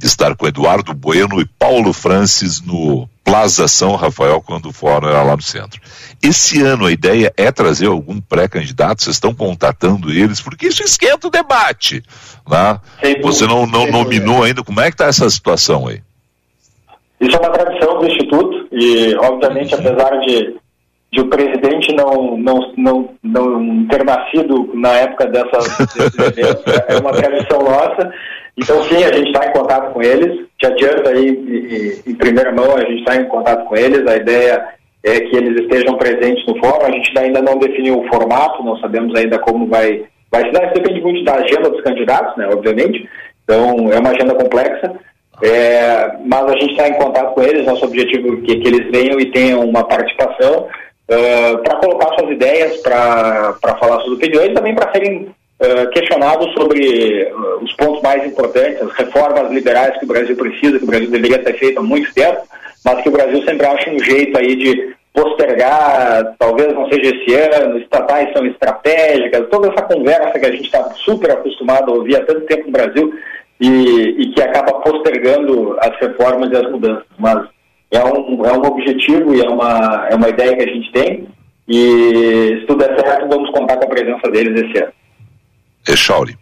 estar com Eduardo Bueno e Paulo Francis no Plaza São Rafael, quando o fórum era lá no centro. Esse ano a ideia é trazer algum pré-candidato, vocês estão contatando eles, porque isso esquenta o debate. Né? Você não, não nominou ainda, como é que está essa situação aí? Isso é uma tradição do Instituto, e obviamente, apesar de, de o presidente não, não, não, não ter nascido na época dessas, desses eventos, é uma tradição nossa. Então, sim, a gente está em contato com eles. Te adianta aí, em, primeira mão, a gente está em contato com eles. A ideia é que eles estejam presentes no fórum. A gente ainda não definiu o formato, não sabemos ainda como vai, vai se dar. Isso depende muito da agenda dos candidatos, né, obviamente. Então, é uma agenda complexa. É, mas a gente está em contato com eles. Nosso objetivo é que, que eles venham e tenham uma participação uh, para colocar suas ideias, para falar suas opiniões também para serem uh, questionado sobre uh, os pontos mais importantes, as reformas liberais que o Brasil precisa, que o Brasil deveria ter feito há muito tempo, mas que o Brasil sempre acha um jeito aí de postergar, talvez não seja esse ano, estatais são estratégicas, toda essa conversa que a gente está super acostumado a ouvir há tanto tempo no Brasil e, e, que acaba postergando as reformas e as mudanças. Mas é um, é um objetivo e é uma, é uma ideia que a gente tem e se tudo der certo, vamos contar com a presença deles esse ano. Echauri.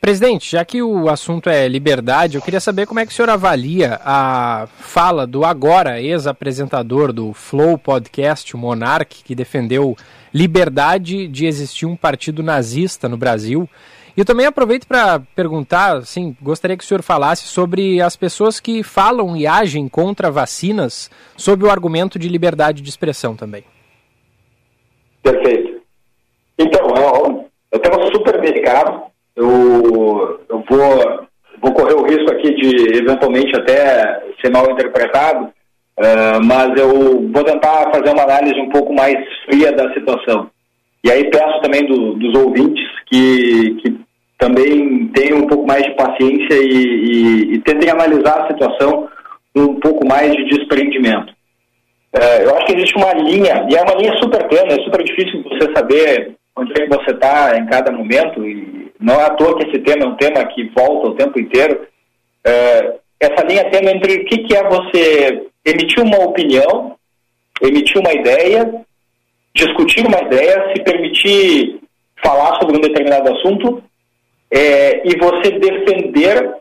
Presidente, já que o assunto é liberdade, eu queria saber como é que o senhor avalia a fala do agora ex-apresentador do Flow Podcast, o Monark, que defendeu liberdade de existir um partido nazista no Brasil. E eu também aproveito para perguntar, assim, gostaria que o senhor falasse sobre as pessoas que falam e agem contra vacinas sob o argumento de liberdade de expressão também. Perfeito. Então, eu tenho super delicado. Eu, eu vou, vou correr o risco aqui de eventualmente até ser mal interpretado, uh, mas eu vou tentar fazer uma análise um pouco mais fria da situação. E aí peço também do, dos ouvintes que, que também tenham um pouco mais de paciência e, e, e tentem analisar a situação com um pouco mais de desprendimento. Uh, eu acho que existe uma linha, e é uma linha super tênue, é super difícil você saber onde é que você está em cada momento, e não é à toa que esse tema é um tema que volta o tempo inteiro, é, essa linha tênue entre o que, que é você emitir uma opinião, emitir uma ideia, discutir uma ideia, se permitir falar sobre um determinado assunto, é, e você defender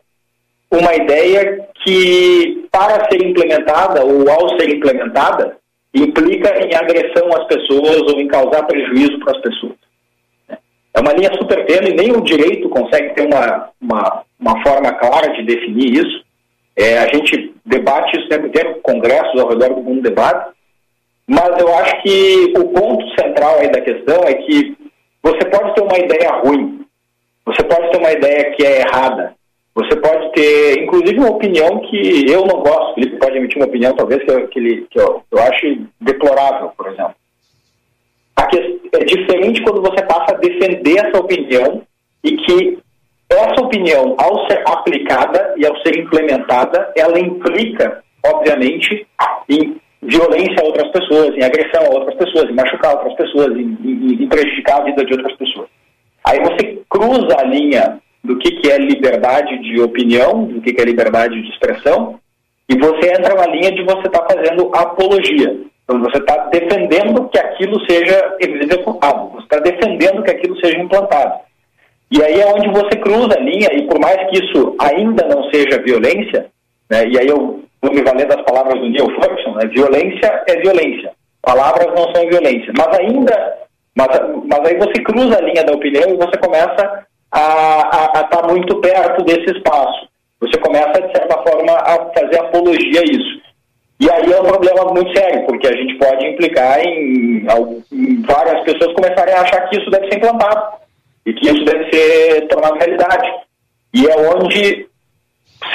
uma ideia que, para ser implementada ou ao ser implementada, implica em agressão às pessoas ou em causar prejuízo para as pessoas. É uma linha super tênue, nem o direito consegue ter uma, uma, uma forma clara de definir isso. É, a gente debate isso sempre tempo, congressos ao redor do mundo debate, mas eu acho que o ponto central aí da questão é que você pode ter uma ideia ruim, você pode ter uma ideia que é errada, você pode ter, inclusive, uma opinião que eu não gosto. Pode emitir uma opinião, talvez, que que ele, que eu, eu ache deplorável, por exemplo. é diferente quando você passa a defender essa opinião e que essa opinião, ao ser aplicada e ao ser implementada, ela implica, obviamente, em violência a outras pessoas, em agressão a outras pessoas, em machucar outras pessoas, em, em, em prejudicar a vida de outras pessoas. Aí você cruza a linha do que, que é liberdade de opinião, do que, que é liberdade de expressão, e você entra na linha de você estar tá fazendo apologia. Então você está defendendo que aquilo seja executado, você está defendendo que aquilo seja implantado. E aí é onde você cruza a linha, e por mais que isso ainda não seja violência, né, e aí eu vou me valer das palavras do Neil Ferguson, né, violência é violência, palavras não são violência, mas ainda, mas, mas aí você cruza a linha da opinião e você começa a estar tá muito perto desse espaço. Você começa, de certa forma, a fazer apologia a isso. E aí é um problema muito sério, porque a gente pode implicar em, em várias pessoas começarem a achar que isso deve ser implantado e que isso deve ser tornado realidade. E é onde,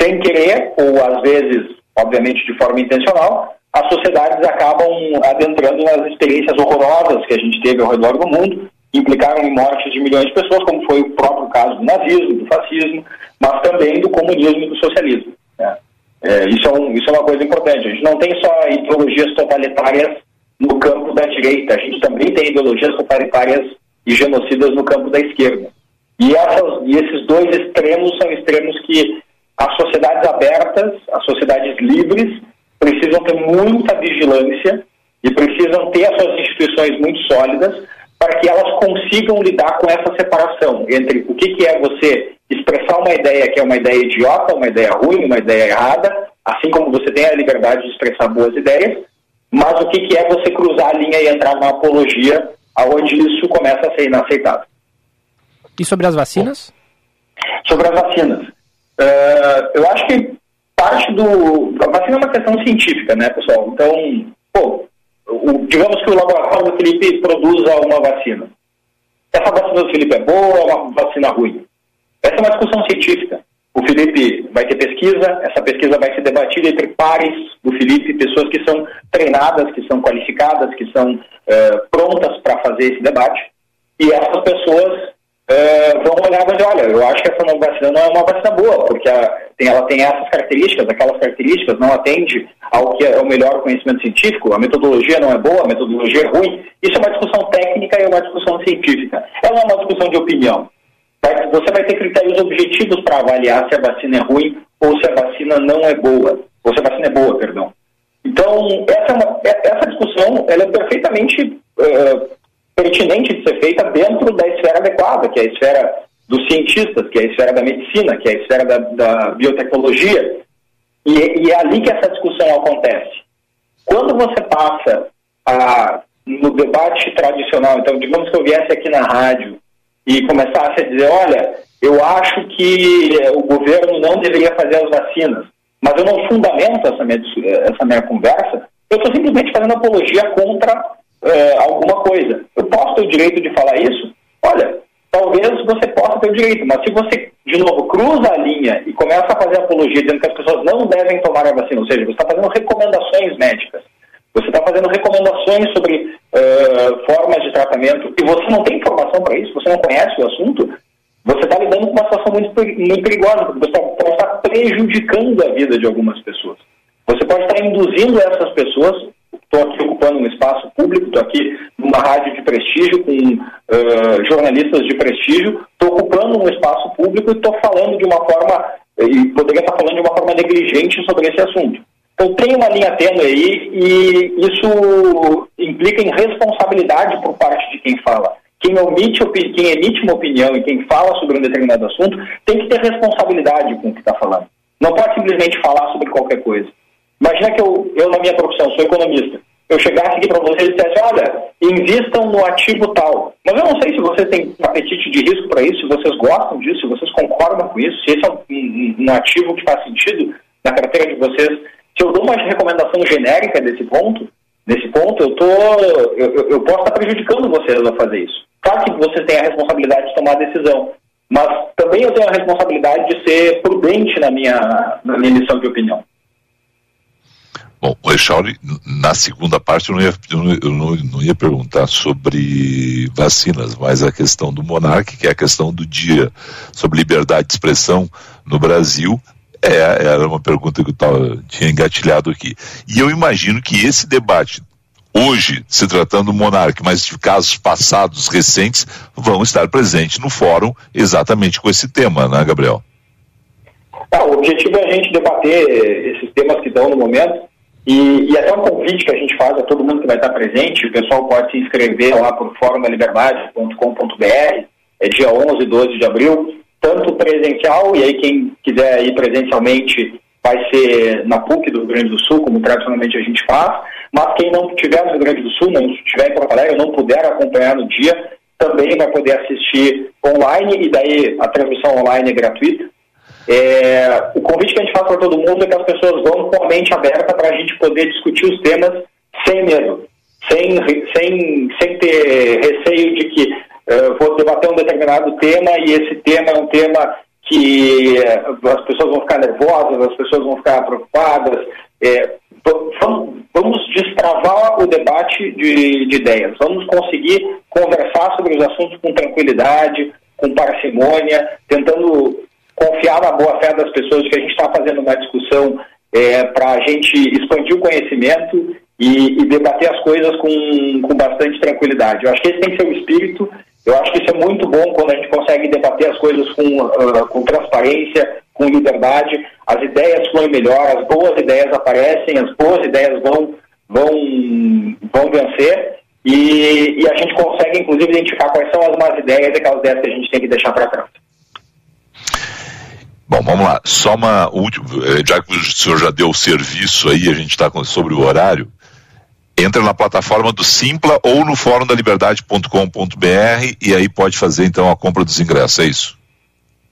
sem querer, ou às vezes, obviamente, de forma intencional, as sociedades acabam adentrando nas experiências horrorosas que a gente teve ao redor do mundo, implicaram em mortes de milhões de pessoas, como foi o próprio caso do nazismo, do fascismo, mas também do comunismo e do socialismo. Né? É, isso, é um, isso é uma coisa importante. A gente não tem só ideologias totalitárias no campo da direita, a gente também tem ideologias totalitárias e genocidas no campo da esquerda. E, essas, e esses dois extremos são extremos que as sociedades abertas, as sociedades livres, precisam ter muita vigilância e precisam ter as suas instituições muito sólidas para que elas consigam lidar com essa separação entre o que, que é você expressar uma ideia que é uma ideia idiota, uma ideia ruim, uma ideia errada, assim como você tem a liberdade de expressar boas ideias, mas o que, que é você cruzar a linha e entrar numa apologia aonde isso começa a ser inaceitável. E sobre as vacinas? Sobre as vacinas. Uh, eu acho que parte do. A vacina é uma questão científica, né, pessoal? Então, pô, digamos que o laboratório do Felipe produza uma vacina. Essa vacina do Felipe é boa ou é uma vacina ruim? Essa é uma discussão científica. O Felipe vai ter pesquisa, essa pesquisa vai ser debatida entre pares do Felipe, pessoas que são treinadas, que são qualificadas, que são uh, prontas para fazer esse debate. E essas pessoas uh, vão olhar e dizer, olha, eu acho que essa vacina não é uma vacina boa, porque a, tem, ela tem essas características, aquelas características, não atende ao que é o melhor conhecimento científico, a metodologia não é boa, a metodologia é ruim. Isso é uma discussão técnica e uma discussão científica. Ela é uma discussão de opinião. Você vai ter critérios objetivos para avaliar se a vacina é ruim ou se a vacina não é boa, ou se a vacina é boa, perdão. Então, essa, é uma, é, essa discussão ela é perfeitamente uh, pertinente de ser feita dentro da esfera adequada, que é a esfera dos cientistas, que é a esfera da medicina, que é a esfera da, da biotecnologia. E, e, é ali que essa discussão acontece. Quando você passa a, no debate tradicional, então, digamos que eu viesse aqui na rádio e começasse a dizer: olha, eu acho que o governo não deveria fazer as vacinas, mas eu não fundamento essa minha, essa minha conversa, eu estou simplesmente fazendo apologia contra é, alguma coisa. Eu posso ter o direito de falar isso? Olha, talvez você possa ter o direito, mas se você, de novo, cruza a linha e começa a fazer apologia dizendo que as pessoas não devem tomar a vacina, ou seja, você está fazendo recomendações médicas, você está fazendo recomendações sobre uh, formas de tratamento e você não tem informação para isso, você não conhece o assunto, você está lidando com uma situação muito, muito perigosa, porque você pode estar prejudicando a vida de algumas pessoas. Você pode estar induzindo essas pessoas estou aqui ocupando um espaço público, estou aqui numa rádio de prestígio, com uh, jornalistas de prestígio, estou ocupando um espaço público e estou falando de uma forma, e poderia estar falando de uma forma negligente sobre esse assunto. Então tem uma linha tênue aí e isso implica em responsabilidade por parte de quem fala. Quem, omite, quem emite uma opinião e quem fala sobre um determinado assunto tem que ter responsabilidade com o que está falando. Não pode simplesmente falar sobre qualquer coisa. Imagina que eu, eu na minha profissão, sou economista, eu chegasse aqui para vocês e dissesse, olha, invistam no ativo tal. Mas eu não sei se vocês têm apetite de risco para isso, se vocês gostam disso, se vocês concordam com isso, se esse é um, um, um ativo que faz sentido na carteira de vocês. Se eu dou uma recomendação genérica desse ponto, nesse ponto, eu, tô, eu, eu posso estar prejudicando vocês a fazer isso. Claro que vocês têm a responsabilidade de tomar a decisão, mas também eu tenho a responsabilidade de ser prudente na minha, na minha emissão de opinião. Bom, o Echauri, na segunda parte, eu, não ia, eu não, não, ia perguntar sobre vacinas, mas a questão do monarca, que é a questão do dia, sobre liberdade de expressão no Brasil, é, era uma pergunta que eu tava, tinha engatilhado aqui. E eu imagino que esse debate, hoje, se tratando do monarca, mas de casos passados, recentes, vão estar presentes no fórum exatamente com esse tema, né, Gabriel? Ah, o objetivo é a gente debater esses temas que estão no momento e, e, até um convite que a gente faz a todo mundo que vai estar presente, o pessoal pode se inscrever lá por fórumdaliberdade.com.br, é dia 11 e 12 de abril, tanto presencial, e aí quem quiser ir presencialmente vai ser na PUC do Rio Grande do Sul, como tradicionalmente a gente faz, mas quem não estiver no Rio Grande do Sul, não estiver em Porto Alegre, não puder acompanhar no dia, também vai poder assistir online, e daí a transmissão online é gratuita, é, o convite que a gente faz para todo mundo é que as pessoas vão com a mente aberta para a gente poder discutir os temas sem medo, sem, sem, sem ter receio de que uh, vou debater um determinado tema e esse tema é um tema que uh, as pessoas vão ficar nervosas, as pessoas vão ficar preocupadas. É, vamos, vamos destravar o debate de, de ideias, vamos conseguir conversar sobre os assuntos com tranquilidade, com parcimônia, tentando confiar na boa fé das pessoas que a gente está fazendo uma discussão é, para a gente expandir o conhecimento e, e, debater as coisas com, com bastante tranquilidade. Eu acho que esse tem que ser o espírito. Eu acho que isso é muito bom quando a gente consegue debater as coisas com, uh, com transparência, com liberdade. As ideias fluem melhor, as boas ideias aparecem, as boas ideias vão, vão, vão vencer. E, e a gente consegue, inclusive, identificar quais são as más ideias e aquelas ideias que a gente tem que deixar para trás. Bom, vamos lá. Só uma última. Eh, já que o senhor já deu o serviço aí, a gente está sobre o horário. Entra na plataforma do Simpla ou no fórum da liberdade.com.br e aí pode fazer então a compra dos ingressos, é isso?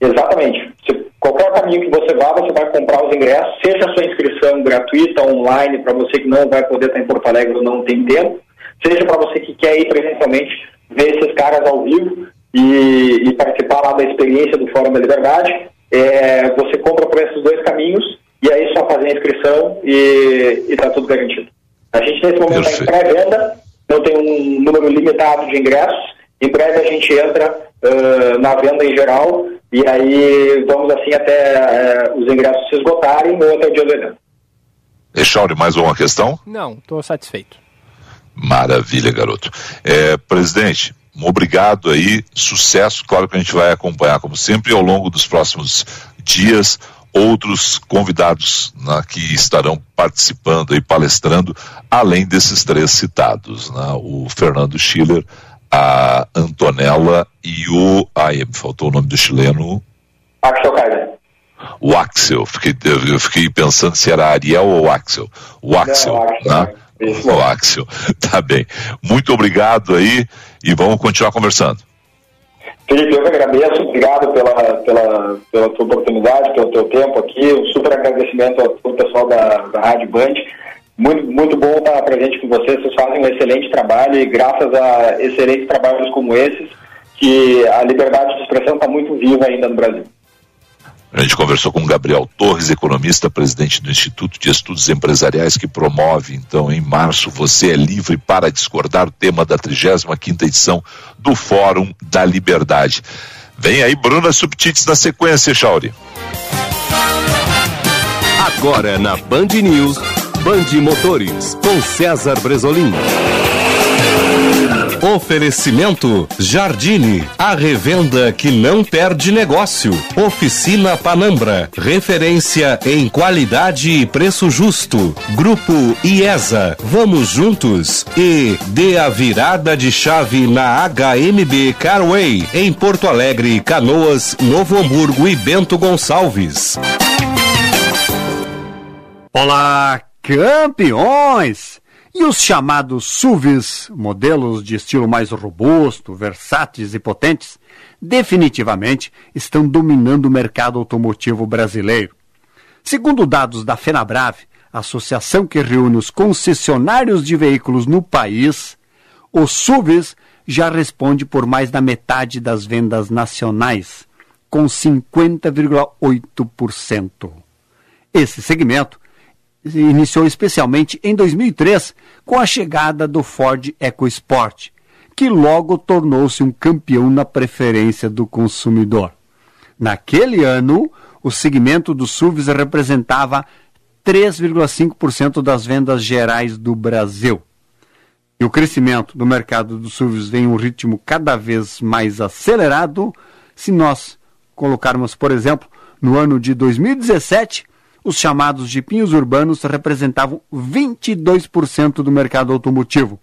Exatamente. Se, qualquer caminho que você vá, você vai comprar os ingressos, seja a sua inscrição gratuita, online, para você que não vai poder estar em Porto Alegre ou não tem tempo, seja para você que quer ir presencialmente ver esses caras ao vivo e, e participar lá da experiência do Fórum da Liberdade é, você compra por esses dois caminhos e aí só fazer a inscrição e está tudo garantido. A gente nesse momento está em pré-venda, não tem um número limitado de ingressos. Em breve a gente entra uh, na venda em geral e aí vamos assim até uh, os ingressos se esgotarem ou até o dia do evento. Echauri, mais uma questão? Não, estou satisfeito. Maravilha, garoto. É, presidente, obrigado aí, sucesso, claro que a gente vai acompanhar como sempre ao longo dos próximos dias outros convidados né, que estarão participando e palestrando, além desses três citados, né, o Fernando Schiller, a Antonella e o. Ai, me faltou o nome do chileno. Axel Kaiser. O Axel, fiquei, eu fiquei pensando se era Ariel ou Axel. O Axel, Não, Axel né? O Axel, tá bem. Muito obrigado aí e vamos continuar conversando. Felipe, eu que agradeço, obrigado pela, pela, pela tua oportunidade, pelo teu tempo aqui, um super agradecimento ao pessoal da, da Rádio Band. Muito, muito bom estar presente com vocês, vocês fazem um excelente trabalho e graças a excelentes trabalhos como esses, que a liberdade de expressão está muito viva ainda no Brasil. A gente conversou com Gabriel Torres, economista, presidente do Instituto de Estudos Empresariais, que promove, então, em março, Você é Livre para Discordar, o tema da 35ª edição do Fórum da Liberdade. Vem aí Bruna Subtites na sequência, Chauri. Agora na Band News, Band Motores, com César Bresolim. Oferecimento Jardine, a revenda que não perde negócio. Oficina Panambra, referência em qualidade e preço justo. Grupo IESA, vamos juntos. E dê a virada de chave na HMB Carway, em Porto Alegre, Canoas, Novo Hamburgo e Bento Gonçalves. Olá, campeões! E os chamados SUVs, modelos de estilo mais robusto, versáteis e potentes, definitivamente estão dominando o mercado automotivo brasileiro. Segundo dados da FenaBrave, associação que reúne os concessionários de veículos no país, os SUVs já responde por mais da metade das vendas nacionais, com 50,8%. Esse segmento iniciou especialmente em 2003 com a chegada do Ford EcoSport, que logo tornou-se um campeão na preferência do consumidor. Naquele ano, o segmento dos SUVs representava 3,5% das vendas gerais do Brasil. E o crescimento do mercado dos SUVs vem em um ritmo cada vez mais acelerado. Se nós colocarmos, por exemplo, no ano de 2017, os chamados jipinhos urbanos representavam 22% do mercado automotivo,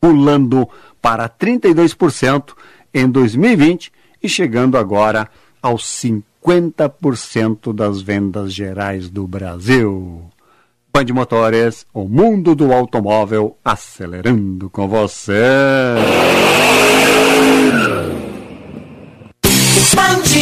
pulando para 32% em 2020 e chegando agora aos 50% das vendas gerais do Brasil. Band Motores, o mundo do automóvel acelerando com você. Band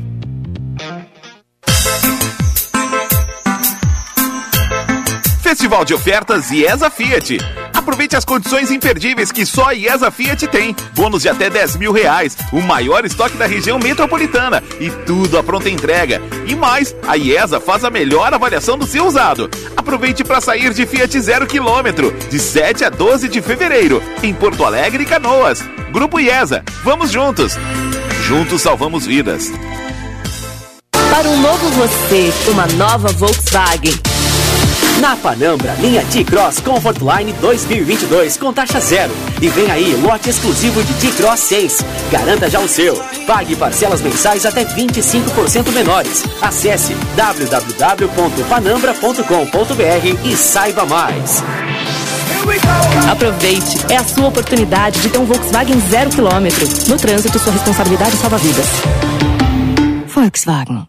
Festival de ofertas IESA Fiat. Aproveite as condições imperdíveis que só a IESA Fiat tem. Bônus de até 10 mil reais, o maior estoque da região metropolitana e tudo à pronta entrega. E mais, a IESA faz a melhor avaliação do seu usado. Aproveite para sair de Fiat zero quilômetro, de 7 a 12 de fevereiro, em Porto Alegre e Canoas. Grupo IESA, vamos juntos. Juntos salvamos vidas. Para um novo você, uma nova Volkswagen. Na Panambra, linha T-Cross Comfortline 2022 com taxa zero. E vem aí, lote exclusivo de T-Cross 6. Garanta já o seu. Pague parcelas mensais até 25% menores. Acesse www.panambra.com.br e saiba mais. Aproveite, é a sua oportunidade de ter um Volkswagen zero quilômetro. No trânsito, sua responsabilidade salva vidas. Volkswagen.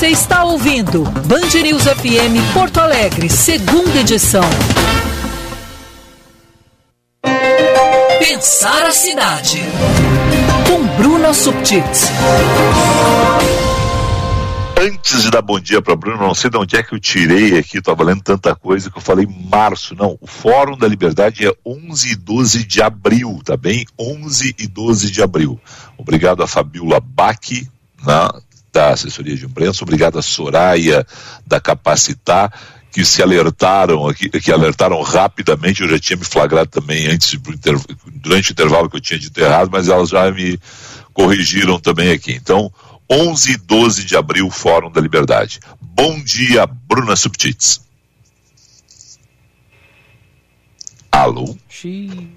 Você está ouvindo Band News FM Porto Alegre, segunda edição. Pensar a cidade. Com Bruna Subtits. Antes de dar bom dia para Bruno, não sei de onde é que eu tirei aqui, estou valendo tanta coisa que eu falei março. Não, o Fórum da Liberdade é 11 e 12 de abril, tá bem? 11 e 12 de abril. Obrigado a Fabiola Bach, na, da assessoria de imprensa, obrigado a Soraya, da Capacitar, que se alertaram aqui, que alertaram rapidamente, eu já tinha me flagrado também antes, durante o intervalo que eu tinha dito errado, mas elas já me corrigiram também aqui. Então, 11 e 12 de abril, Fórum da Liberdade. Bom dia, Bruna Subtits. Alô? Xiii.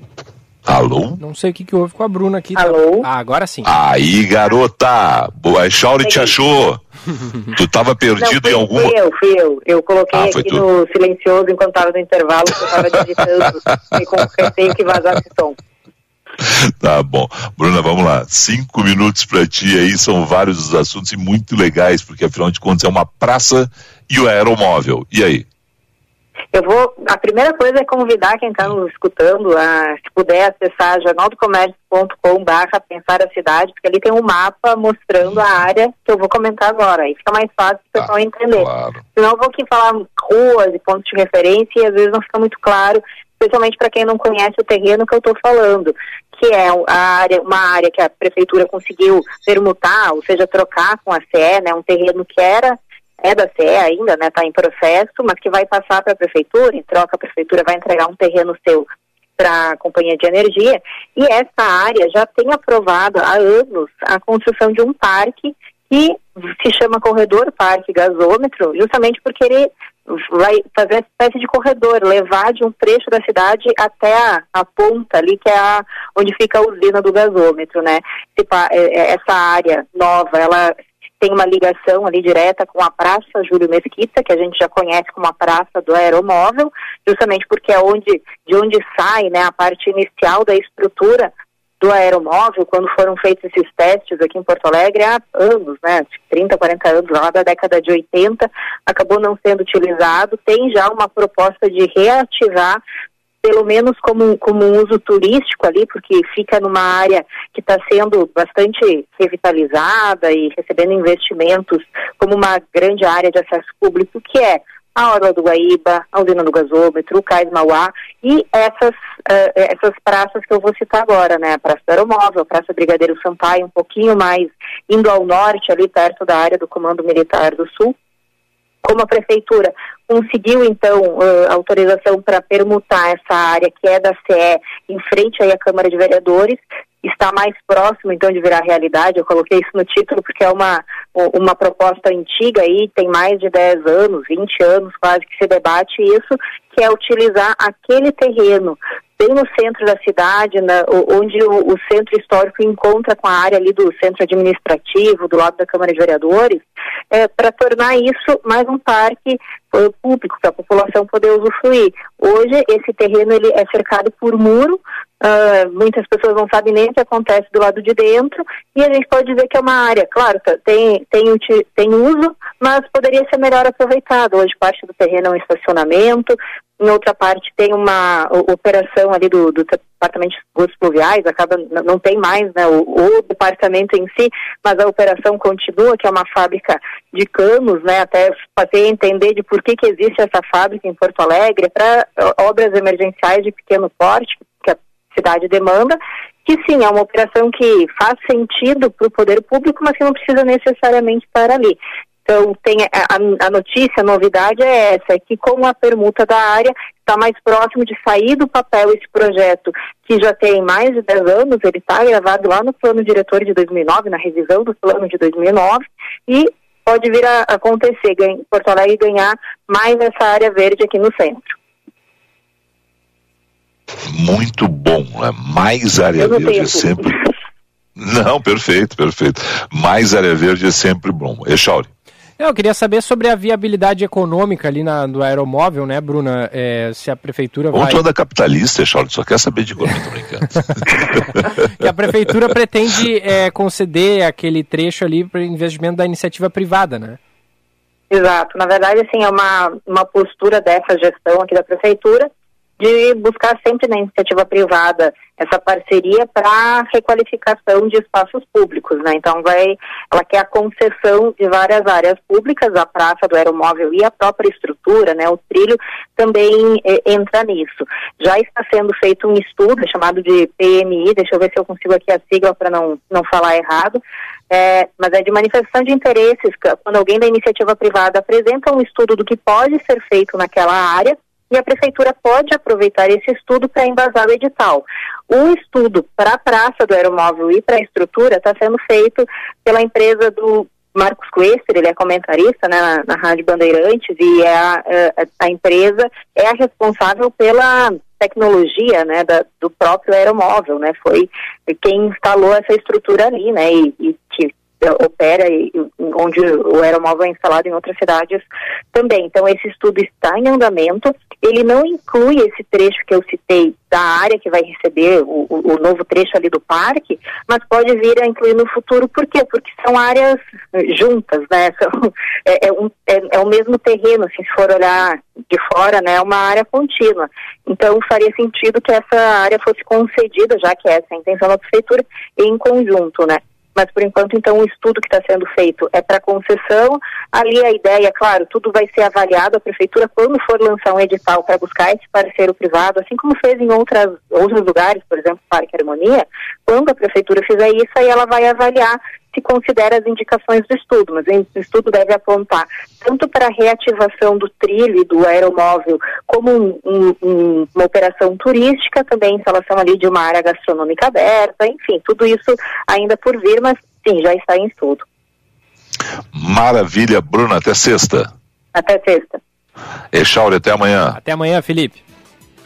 Alô? Não sei o que, que houve com a Bruna aqui. Alô? Ah, agora sim. Aí, garota! Boa, Chauri te achou. tu estava perdido Não, em alguma. Fui eu, fui eu. Eu coloquei Ah, aqui tu. no silencioso enquanto estava no intervalo, que eu estava digitando e com receio que vazasse som. Tá bom. Bruna, vamos lá. Cinco minutos para ti aí, são vários os assuntos e muito legais, porque afinal de contas é uma praça e o aeromóvel. E aí? Eu vou. A primeira coisa é convidar quem está nos escutando a, se puder, acessar jornaldocomércio.com/barra pensar a cidade, porque ali tem um mapa mostrando a área que eu vou comentar agora. Aí fica mais fácil o pessoal entender. Claro. Senão eu vou aqui falar ruas e pontos de referência e às vezes não fica muito claro, especialmente para quem não conhece o terreno que eu estou falando que é a área, uma área que a prefeitura conseguiu permutar, ou seja, trocar com a CE, né, um terreno que era é da CE ainda, né, está em processo, mas que vai passar para a prefeitura, em troca a prefeitura vai entregar um terreno seu para a companhia de energia, e essa área já tem aprovado há anos a construção de um parque que se chama Corredor Parque Gasômetro, justamente porque ele vai fazer uma espécie de corredor, levar de um trecho da cidade até a, a ponta ali, que é a, onde fica a usina do gasômetro, né? É, é, essa área nova, ela tem uma ligação ali direta com a Praça Júlio Mesquita, que a gente já conhece como a Praça do Aeromóvel, justamente porque é onde, de onde sai né, a parte inicial da estrutura do aeromóvel, quando foram feitos esses testes aqui em Porto Alegre há anos, né, 30, 40 anos, lá da década de 80, acabou não sendo utilizado, tem já uma proposta de reativar pelo menos como, como um uso turístico ali, porque fica numa área que está sendo bastante revitalizada e recebendo investimentos como uma grande área de acesso público, que é a Orla do Guaíba, a usina do gasômetro, o Cais Mauá e essas, uh, essas praças que eu vou citar agora, né? A Praça do Aeromóvel, a Praça Brigadeiro Sampaio, um pouquinho mais indo ao norte, ali perto da área do Comando Militar do Sul. Como a prefeitura conseguiu, então, uh, autorização para permutar essa área que é da CE em frente aí à Câmara de Vereadores, está mais próximo, então, de virar realidade. Eu coloquei isso no título porque é uma, uma proposta antiga aí, tem mais de 10 anos, 20 anos quase que se debate isso, que é utilizar aquele terreno bem no centro da cidade, na, onde o, o, centro histórico encontra com a área ali do centro administrativo, do lado da Câmara de Vereadores, é, para tornar isso mais um parque uh, público, para a população poder usufruir. Hoje, esse terreno ele é cercado por muro, Uh, muitas pessoas não sabem nem o que acontece do lado de dentro e a gente pode dizer que é uma área, claro, tá, tem, tem, tem uso, mas poderia ser melhor aproveitado. Hoje parte do terreno é um estacionamento, em outra parte tem uma operação ali do, do Departamento de Esgotos Pluviais, acaba, não tem mais né, o, o, departamento em si, mas a operação continua, que é uma fábrica de canos, né, até fazer entender de por que, que existe essa fábrica em Porto Alegre, para obras emergenciais de pequeno porte, cidade demanda, que sim, é uma operação que faz sentido para o poder público, mas que não precisa necessariamente estar ali. Então, tem a, a, notícia, a novidade é essa, é que com a permuta da área, está mais próximo de sair do papel esse projeto, que já tem mais de 10 anos, ele está gravado lá no plano diretor de 2009, na revisão do plano de 2009, e pode vir a acontecer, Porto Alegre ganhar mais essa área verde aqui no centro muito bom. Né? Mais área verde é sempre. Não, perfeito, perfeito. Mais área verde é sempre bom. Echauri. Eu queria saber sobre a viabilidade econômica ali na, do aeromóvel, né, Bruna? É, se a prefeitura vai. Ou toda capitalista, Echauri, só quer saber de economia, tô brincando. que a prefeitura pretende é, conceder aquele trecho ali para investimento da iniciativa privada, né? Exato. Na verdade, assim, é uma, uma postura dessa gestão aqui da prefeitura de buscar sempre na iniciativa privada essa parceria para requalificação de espaços públicos, né? Então vai, ela quer a concessão de várias áreas públicas, a praça do aeromóvel e a própria estrutura, né? O trilho também eh, entra nisso. Já está sendo feito um estudo chamado de PMI, deixa eu ver se eu consigo aqui a sigla para não não falar errado, é, mas é de manifestação de interesses, quando alguém da iniciativa privada apresenta um estudo do que pode ser feito naquela área e a prefeitura pode aproveitar esse estudo para embasar o edital. O estudo para a praça do aeromóvel e para a estrutura está sendo feito pela empresa do Marcos Quester, ele é comentarista né, na, na Rádio Bandeirantes e é a, a, é, a, empresa é a responsável pela tecnologia né, da, do próprio aeromóvel, né, foi quem instalou essa estrutura ali, né, e, e opera e onde o aeromóvel é instalado em outras cidades também. Então, esse estudo está em andamento. Ele não inclui esse trecho que eu citei da área que vai receber o, o, novo trecho ali do parque, mas pode vir a incluir no futuro. Por quê? Porque são áreas juntas, né? São, é, é, um, é, é o mesmo terreno, assim, se for olhar de fora, né? É uma área contínua. Então, faria sentido que essa área fosse concedida, já que essa é a intenção da prefeitura, em conjunto, né? Mas por enquanto, então, o estudo que está sendo feito é para concessão. Ali a ideia, claro, tudo vai ser avaliado. A prefeitura, quando for lançar um edital para buscar esse parceiro privado, assim como fez em outras, outros lugares, por exemplo, Parque Harmonia, quando a prefeitura fizer isso, aí ela vai avaliar se considera as indicações do estudo, mas o estudo deve apontar tanto para a reativação do trilho e do aeromóvel, como um, um, um, uma operação turística, também instalação ali de uma área gastronômica aberta, enfim, tudo isso ainda por vir, mas sim, já está em estudo. Maravilha, Bruna, até sexta. Até sexta. Echauri, até amanhã. Até amanhã, Felipe.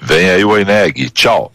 Vem aí o Eneg, tchau.